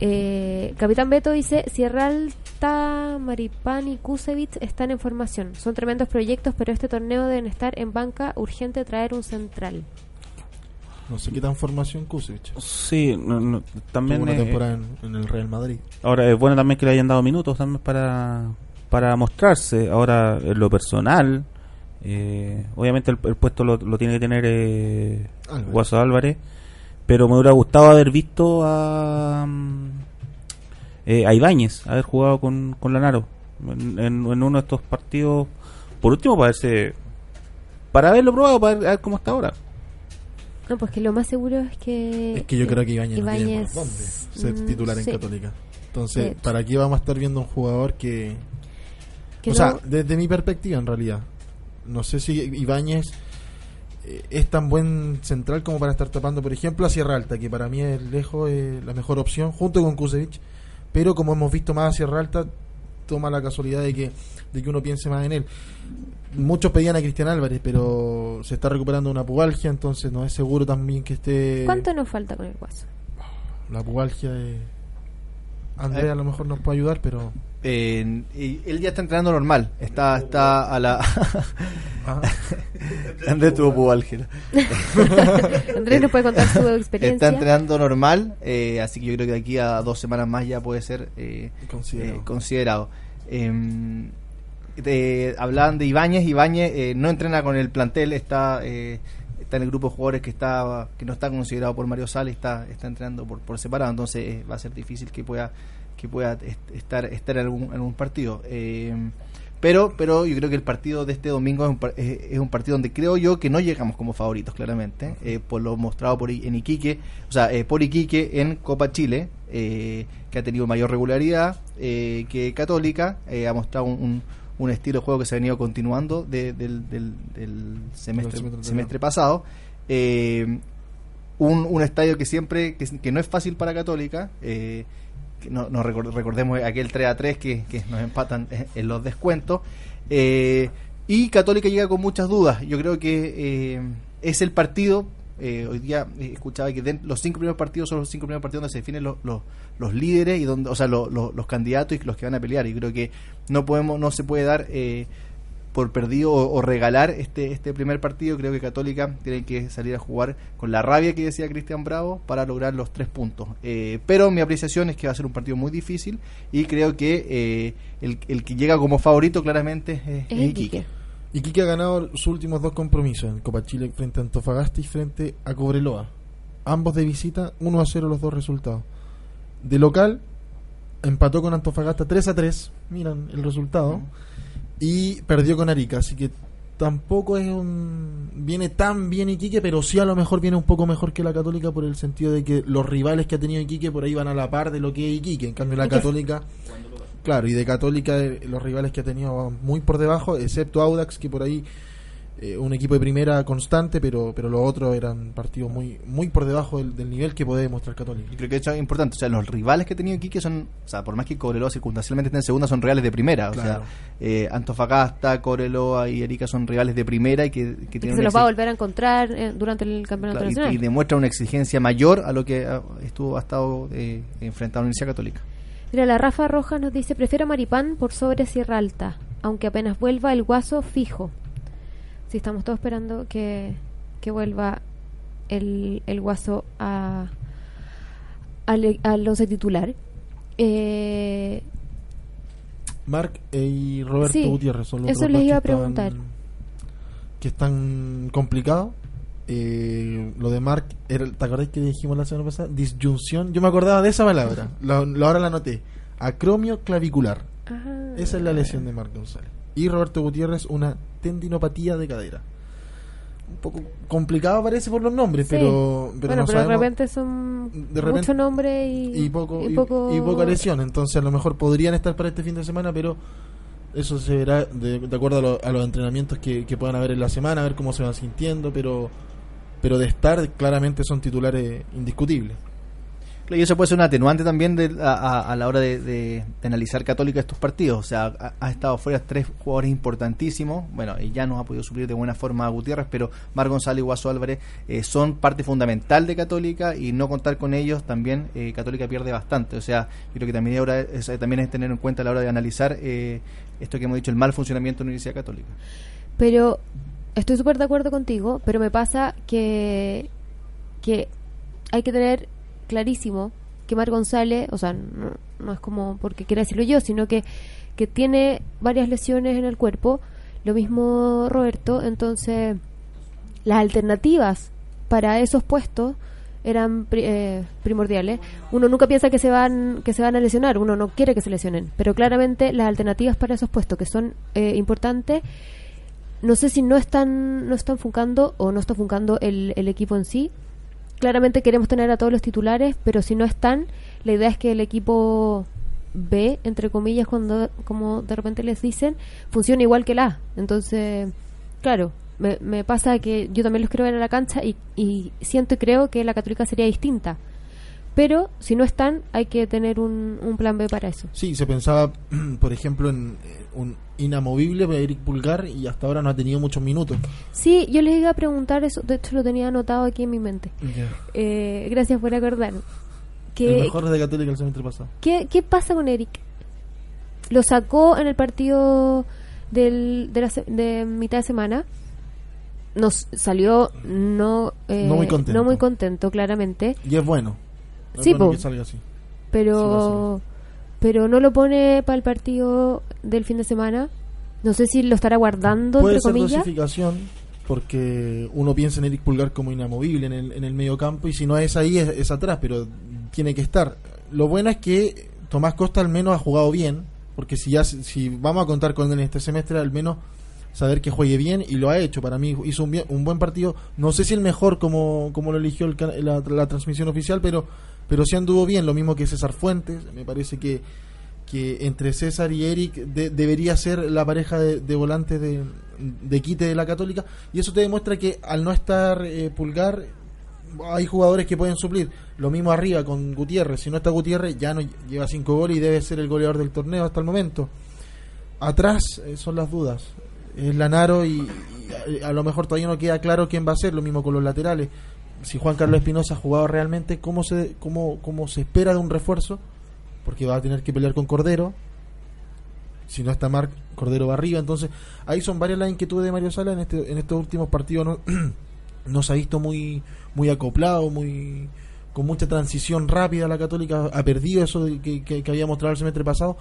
Speaker 3: Eh, Capitán Beto dice, Sierra Alta, Maripán y Kusevich están en formación. Son tremendos proyectos, pero este torneo deben estar en banca. Urgente traer un central.
Speaker 7: No sé qué tan formación Kusevich.
Speaker 6: Sí, no- no, también...
Speaker 7: Tuvo una
Speaker 6: eh,
Speaker 7: temporada en, en el Real Madrid.
Speaker 6: Ahora es bueno también que le hayan dado minutos también para, para mostrarse. Ahora, en lo personal, eh, obviamente el, el puesto lo, lo tiene que tener eh,
Speaker 7: Álvarez.
Speaker 6: Guaso Álvarez, pero me hubiera gustado haber visto a, mm, eh, a Ibáñez, haber jugado con, con Lanaro en, en- en uno de estos partidos. Por último, para verse, para haberlo probado, para ver, a ver cómo está ahora.
Speaker 3: No, pues que lo más seguro es que...
Speaker 7: Es que yo creo que Ibañez, no tiene dónde ser
Speaker 3: mm,
Speaker 7: titular en
Speaker 3: sí.
Speaker 7: Católica. Entonces. ¿para qué vamos a estar viendo un jugador que...
Speaker 3: Que
Speaker 7: o
Speaker 3: no-
Speaker 7: sea, desde mi perspectiva en realidad, no sé si Ibáñez eh, es tan buen central como para estar tapando, por ejemplo, a Sierra Alta, que para mí es lejos eh, la mejor opción, junto con Kusevich, pero como hemos visto más a Sierra Alta, toma la casualidad de que, de que uno piense más en él. Muchos pedían a Cristian Álvarez, pero se está recuperando una pubalgia, entonces no es seguro también que esté...
Speaker 3: ¿Cuánto nos falta con el Guaso?
Speaker 7: La pubalgia de... Andrea a lo mejor nos puede ayudar, pero...
Speaker 5: Eh, y él ya está entrenando normal. Está, está a la.
Speaker 7: Ah.
Speaker 5: Andrés tuvo pubalgia.
Speaker 3: Andrés nos puede contar su experiencia.
Speaker 5: Está entrenando normal, eh, así que yo creo que de aquí a dos semanas más ya puede ser eh,
Speaker 7: Considerado.
Speaker 5: eh, considerado. De- hablaban de Ibáñez. Ibáñez eh, no entrena con el plantel, está eh, está en el grupo de jugadores que está que no está considerado por Mario Sala, está está entrenando por, por separado, entonces eh, va a ser difícil que pueda que pueda est- estar estar en algún, en algún partido. Em, pero pero yo creo que el partido de este domingo es un, es, es un partido donde creo yo que no llegamos como favoritos claramente eh, por lo mostrado por en Iquique o sea eh, por Iquique en Copa Chile eh, que ha tenido mayor regularidad eh, que Católica eh, ha mostrado un, un- un estilo de juego que se ha venido continuando de- del, del- del semestre, pasado. eh, un, un estadio que siempre que, que no es fácil para Católica eh, que no, no record- recordemos aquel 3 a 3 que, que nos empatan en- los descuentos eh, y Católica llega con muchas dudas. Yo creo que eh, es el partido eh, hoy día escuchaba que den- los cinco primeros partidos son los cinco primeros partidos donde se definen los, los, los líderes y donde o sea los, los, los candidatos y los que van a pelear. Y creo que no podemos no se puede dar eh, por perdido o, o regalar este este primer partido creo que Católica tiene que salir a jugar con la rabia que decía Cristian Bravo para lograr los tres puntos Eh, pero mi apreciación es que va a ser un partido muy difícil y creo que eh, el, el que llega como favorito claramente es, es Iquique.
Speaker 7: Iquique ha ganado sus últimos dos compromisos en Copa Chile frente a Antofagasta y frente a Cobreloa. Ambos de visita, 1 a 0 los dos resultados. De local, empató con Antofagasta 3 a 3, miran el resultado, y perdió con Arica, así que tampoco es un viene tan bien Iquique, pero sí a lo mejor viene un poco mejor que la Católica por el sentido de que los rivales que ha tenido Iquique por ahí van a la par de lo que es Iquique, en cambio la Católica Claro, y de Católica eh, los rivales que ha tenido van muy por debajo, excepto Audax, que por ahí eh, un equipo de primera constante, pero pero los otros eran partidos muy muy por debajo del, del nivel que puede demostrar Católica.
Speaker 5: Y creo que eso es importante. O sea, los rivales que ha tenido Iquique son, o sea, por más que Cobreloa circunstancialmente esté en segunda, son reales de primera. O
Speaker 7: Claro.
Speaker 5: sea, eh, Antofagasta, Cobreloa y Erika son rivales de primera y que, que
Speaker 3: Y que
Speaker 5: tienen
Speaker 3: se los va a volver a encontrar eh, durante el campeonato
Speaker 5: claro,
Speaker 3: nacional.
Speaker 5: y, demuestra una exigencia mayor a lo que ah, estuvo ha estado eh, enfrentado en la Universidad Católica.
Speaker 3: Mira, la Rafa Rojas nos dice, prefiero Maripán por sobre Sierra Alta, aunque apenas vuelva el guaso fijo. Sí, estamos todos esperando que, que vuelva el, el guaso a, al, al once titular. Eh,
Speaker 7: Marc y Roberto
Speaker 3: Sí,
Speaker 7: Gutiérrez son los
Speaker 3: eso les iba
Speaker 7: que
Speaker 3: a preguntar.
Speaker 7: que están complicados. Eh, lo de Marc, era, ¿te acordás que dijimos la semana pasada? Disyunción. Yo me acordaba de esa palabra. La, la- ahora la anoté. Acromio clavicular.
Speaker 3: ah,
Speaker 7: Esa es la lesión de Marc González. Y Roberto Gutiérrez, una tendinopatía de cadera. Un poco complicado parece por los nombres,
Speaker 3: Sí.
Speaker 7: pero, pero
Speaker 3: bueno,
Speaker 7: no
Speaker 3: pero de repente son
Speaker 7: de repente-
Speaker 3: mucho nombre y,
Speaker 7: y poco, y,
Speaker 3: poco-
Speaker 7: y poca lesión. Entonces, a lo mejor podrían estar para este fin de semana, pero eso se verá de, de acuerdo a, lo- a los entrenamientos que, que puedan haber en la semana, a ver cómo se van sintiendo. Pero, pero de estar, claramente son titulares indiscutibles.
Speaker 5: Y eso puede ser un atenuante también de, a, a- a la hora de, analizar Católica estos partidos. O sea, ha, estado fuera tres jugadores importantísimos. Bueno, y ya nos ha podido suplir de buena forma a Gutiérrez, pero Mar González y Guaso Álvarez eh, son parte fundamental de Católica y no contar con ellos también eh, Católica pierde bastante. O sea, creo que también ahora es, también es tener en cuenta a la hora de analizar eh, esto que hemos dicho, el mal funcionamiento de la Universidad Católica.
Speaker 3: Pero estoy súper de acuerdo contigo, pero me pasa que, que hay que tener clarísimo que Mar González, o sea, no, es como porque quiera decirlo yo, sino que, que tiene varias lesiones en el cuerpo, lo mismo Roberto, entonces las alternativas para esos puestos eran eh, primordiales. Uno nunca piensa que se van que se van a lesionar, uno no quiere que se lesionen, pero claramente las alternativas para esos puestos que son eh, importantes no sé si no están no están funcando o no está funcando el, el equipo en sí. Claramente queremos tener a todos los titulares, pero si no están, la idea es que el equipo B, entre comillas, cuando como de repente les dicen, funcione igual que el A. Entonces, claro, me, me pasa que yo también los quiero ver a la cancha y, y siento y creo que la Católica sería distinta. Pero si no están, hay que tener un, un plan B para eso.
Speaker 7: Sí, se pensaba, por ejemplo, en eh, un inamovible para Eric Pulgar y hasta ahora no ha tenido muchos minutos.
Speaker 3: Sí, yo les iba a preguntar eso, de hecho lo tenía anotado aquí en mi mente. Eh, gracias por acordar.
Speaker 7: El
Speaker 3: Que,
Speaker 7: mejor de Católica el semestre pasado.
Speaker 3: ¿qué, ¿Qué pasa con Eric? Lo sacó en el partido del, de, la de mitad de semana. Nos salió no, eh,
Speaker 7: No muy contento.
Speaker 3: no muy contento, claramente.
Speaker 7: Y es bueno. Es
Speaker 3: Sí,
Speaker 7: bueno
Speaker 3: po.
Speaker 7: que salga así.
Speaker 3: Pero, pero no lo pone para el partido del fin de semana. No sé si lo estará guardando,
Speaker 7: Puede
Speaker 3: entre
Speaker 7: ser
Speaker 3: comillas.
Speaker 7: dosificación porque uno piensa en Eric Pulgar como inamovible en el, en el medio campo y si no es ahí es, es atrás, pero tiene que estar. Lo bueno es que Tomás Costa al menos ha jugado bien, porque si ya si vamos a contar con él en este semestre, al menos saber que juegue bien y lo ha hecho. Para mí hizo un, bien- un buen partido. No sé si el mejor como, como lo eligió el la, la transmisión oficial, pero, pero sí anduvo bien. Lo mismo que César Fuentes. Me parece que, que entre César y Eric de- debería ser la pareja de, de volantes de, de quite de la Católica. Y eso te demuestra que al no estar eh, Pulgar, hay jugadores que pueden suplir. Lo mismo arriba con Gutiérrez. Si no está Gutiérrez, ya no lleva cinco goles y debe ser el goleador del torneo hasta el momento. Atrás eh, son las dudas. Es Lanaro y, a lo mejor todavía no queda claro quién va a ser. Lo mismo con los laterales. Si Juan Carlos Espinosa ha jugado realmente, ¿cómo se, cómo, cómo se espera de un refuerzo? Porque va a tener que pelear con Cordero. Si no está Marc, Cordero va arriba. Entonces, ahí son varias las inquietudes de Mario Sala en, este, en estos últimos partidos. No, no se ha visto muy, muy acoplado, muy con mucha transición rápida la Católica. Ha perdido eso de que, que- que había mostrado el semestre pasado.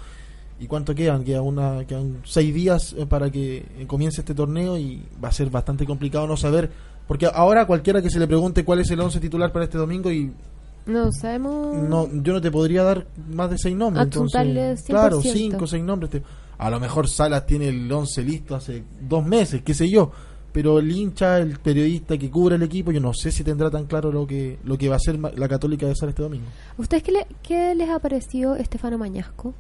Speaker 7: ¿Y cuánto quedan? Queda una, quedan seis días eh, para que eh, comience este torneo y va a ser bastante complicado no saber. Porque ahora cualquiera que se le pregunte cuál es el once titular para este domingo y
Speaker 3: No sabemos.
Speaker 7: no yo no te podría dar más de seis nombres. Entonces, claro,
Speaker 3: 100%.
Speaker 7: cinco o seis nombres. te- a lo mejor Salas tiene el once listo hace dos meses, qué sé yo. Pero el hincha, el periodista que cubre el equipo, yo no sé si tendrá tan claro lo que lo que va a ser la Católica de Sal este domingo.
Speaker 3: ¿A ¿Ustedes qué, le- qué les ha parecido Estefano Mañasco?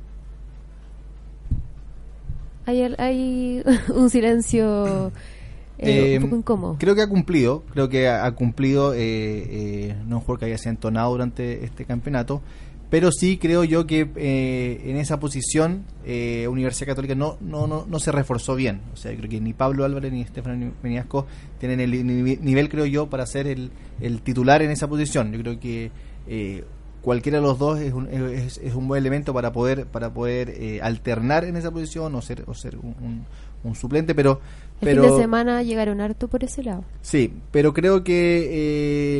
Speaker 3: Hay, el- hay un silencio eh, un poco incómodo.
Speaker 5: Creo que ha cumplido, creo que ha, ha cumplido, eh, eh, no es un jugador que haya sido entonado durante este campeonato, pero sí creo yo que eh, en esa posición eh, Universidad Católica no, no, no, no se reforzó bien. O sea, creo que ni Pablo Álvarez ni Estefano Meniasco tienen el nive- nivel, creo yo, para ser el, el titular en esa posición. Yo creo que cualquiera de los dos es un, es, es un buen elemento para poder para poder eh, alternar en esa posición o ser o ser un, un- un suplente, pero
Speaker 3: El
Speaker 5: pero
Speaker 3: fin de semana llegaron harto por ese lado.
Speaker 5: Sí, pero creo que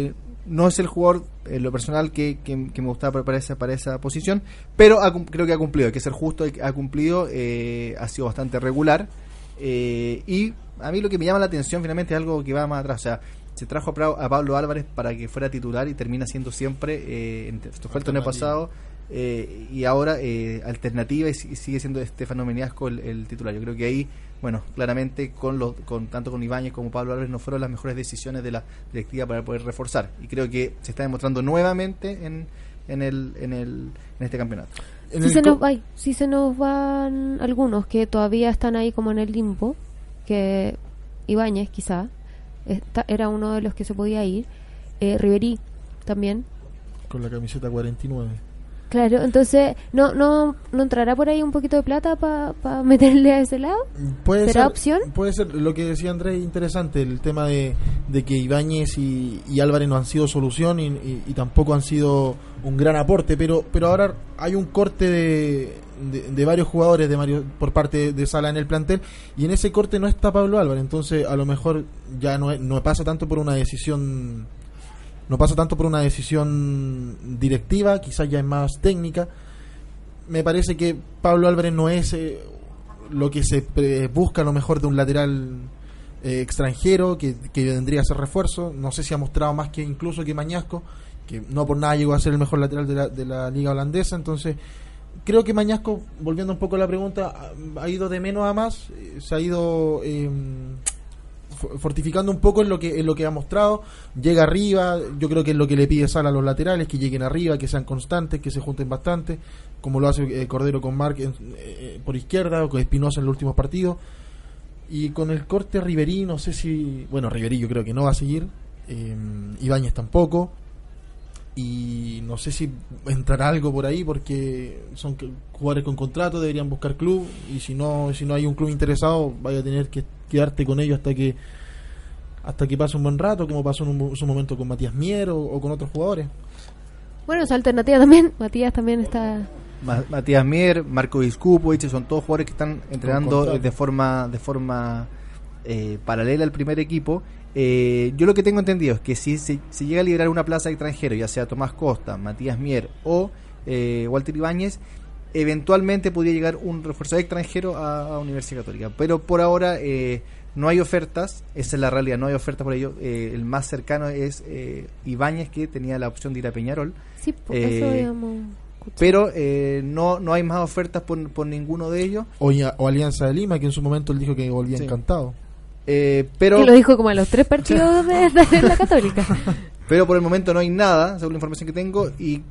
Speaker 5: eh, no es el jugador, en lo personal, que, que- que me gustaba para- para esa, para esa posición, pero ha cum- creo que ha cumplido, hay que ser justo, ha cumplido, eh, ha sido bastante regular. eh, y a mí lo que me llama la atención finalmente es algo que va más atrás, o sea, se trajo a, Pra- a Pablo Álvarez para que fuera titular y termina siendo siempre, eh, en- esto fue el torneo pasado, eh, y ahora eh, alternativa y, si- sigue siendo Estefano Meniasco el, el titular. Yo creo que ahí, bueno, claramente con los, con tanto con Ibáñez como Pablo Álvarez no fueron las mejores decisiones de la directiva para poder reforzar. Y creo que se está demostrando nuevamente en, en, el, en, el, en este campeonato.
Speaker 7: En
Speaker 3: Si
Speaker 7: el
Speaker 3: se, nos, ay, si se nos van algunos que todavía están ahí como en el limbo, que Ibáñez quizá está- era uno de los que se podía ir, eh, Riverí también,
Speaker 7: con la camiseta 49.
Speaker 3: Claro, entonces, ¿no no no entrará por ahí un poquito de plata para meterle a ese lado?
Speaker 7: Puede
Speaker 3: ¿Será
Speaker 7: ser,
Speaker 3: opción?
Speaker 7: Puede ser, lo que decía Andrés, interesante, el tema de, de que Ibáñez y, y Álvarez no han sido solución y, y- y tampoco han sido un gran aporte, pero pero ahora hay un corte de, de, de varios jugadores de Mario, por parte de Sala en el plantel y en ese corte no está Pablo Álvarez, entonces a lo mejor ya no, no pasa tanto por una decisión no pasa tanto por una decisión directiva, quizás ya es más técnica. Me parece que Pablo Álvarez no es eh, lo que se busca a lo mejor de un lateral eh, extranjero que, que vendría a ser refuerzo. No sé si ha mostrado más que incluso que Mañasco, que no por nada llegó a ser el mejor lateral de la, de la liga holandesa. Entonces, creo que Mañasco, volviendo un poco a la pregunta, ha, ido de menos a más, eh, se ha ido fo- fortificando un poco en lo que en lo que ha mostrado. Llega arriba yo creo que es lo que le pide Sala a los laterales que lleguen arriba que sean constantes que se junten bastante como lo hace eh, Cordero con Marc eh, por izquierda o con Espinosa en los últimos partidos. Y con el corte Riverí no sé si bueno Riverí yo creo que no va a seguir eh, Ibáñez tampoco y no sé si entrará algo por ahí porque son que- jugadores con contrato deberían buscar club y si no si no hay un club interesado vaya a tener que quedarte con ellos hasta que hasta que pase un buen rato como pasó en un, su momento con Matías Mier o, o con otros jugadores
Speaker 3: Bueno, esa alternativa también. Matías también está.
Speaker 5: Ma- Matías Mier, Marco Viscupovic, son todos jugadores que están entrenando de forma de forma eh, paralela al primer equipo. Eh, yo lo que tengo entendido es que si se si llega a liberar una plaza de extranjero, ya sea Tomás Costa, Matías Mier o eh, Walter Ibáñez, eventualmente podría llegar un refuerzo extranjero a, a Universidad Católica. Pero por ahora eh, no hay ofertas, esa es la realidad, no hay ofertas por ello. Eh, el más cercano es eh, Ibáñez, que tenía la opción de ir a Peñarol.
Speaker 3: Sí, por
Speaker 5: Eh,
Speaker 3: eso habíamos escuchado.
Speaker 5: Pero eh, no, no hay más ofertas por, por ninguno de ellos.
Speaker 7: o, ya- o Alianza de Lima que en su momento él dijo que volvía
Speaker 5: Sí.
Speaker 7: encantado
Speaker 5: Eh, pero,
Speaker 3: Que lo dijo como a los tres partidos de, de la Católica.
Speaker 5: pero por el momento no hay nada, según la información que tengo, y,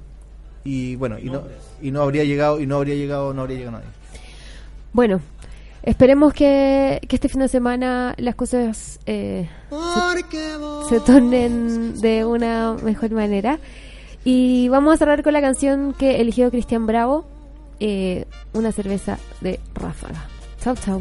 Speaker 5: y bueno, y no, y no habría llegado, y no habría llegado, no habría llegado nadie.
Speaker 3: Bueno, esperemos que, que este fin de semana las cosas eh, se, se tornen de una mejor manera. Y vamos a cerrar con la canción que eligió Cristian Bravo, eh, una cerveza de ráfaga. Chau, chau.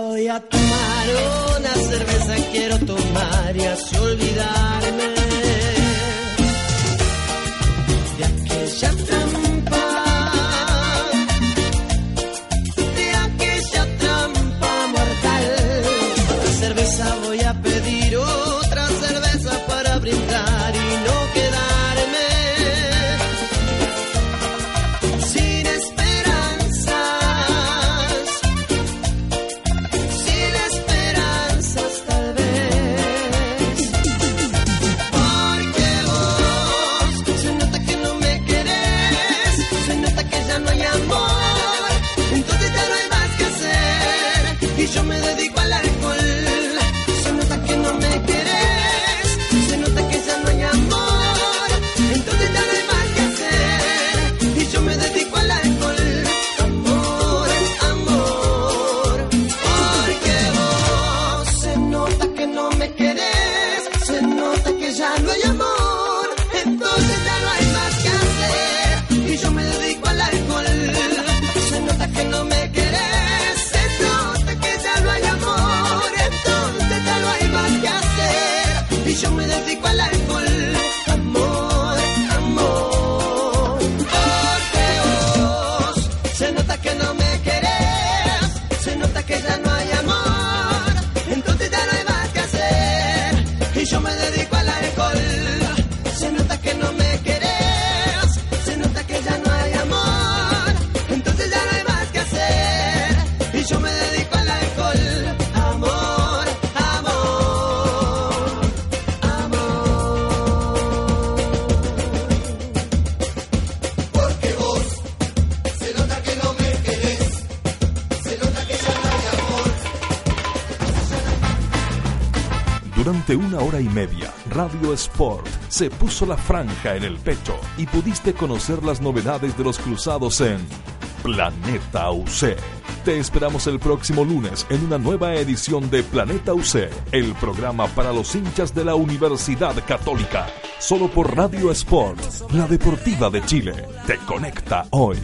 Speaker 13: voy a tomar, una cerveza quiero tomar y así olvidarme. De aquella
Speaker 1: Durante una hora y media, Radio Sport se puso la franja en el pecho y pudiste conocer las novedades de los cruzados en Planeta UC. Te esperamos el próximo lunes en una nueva edición de Planeta UC, el programa para los hinchas de la Universidad Católica. Solo por Radio Sport, la deportiva de Chile. Te conecta hoy.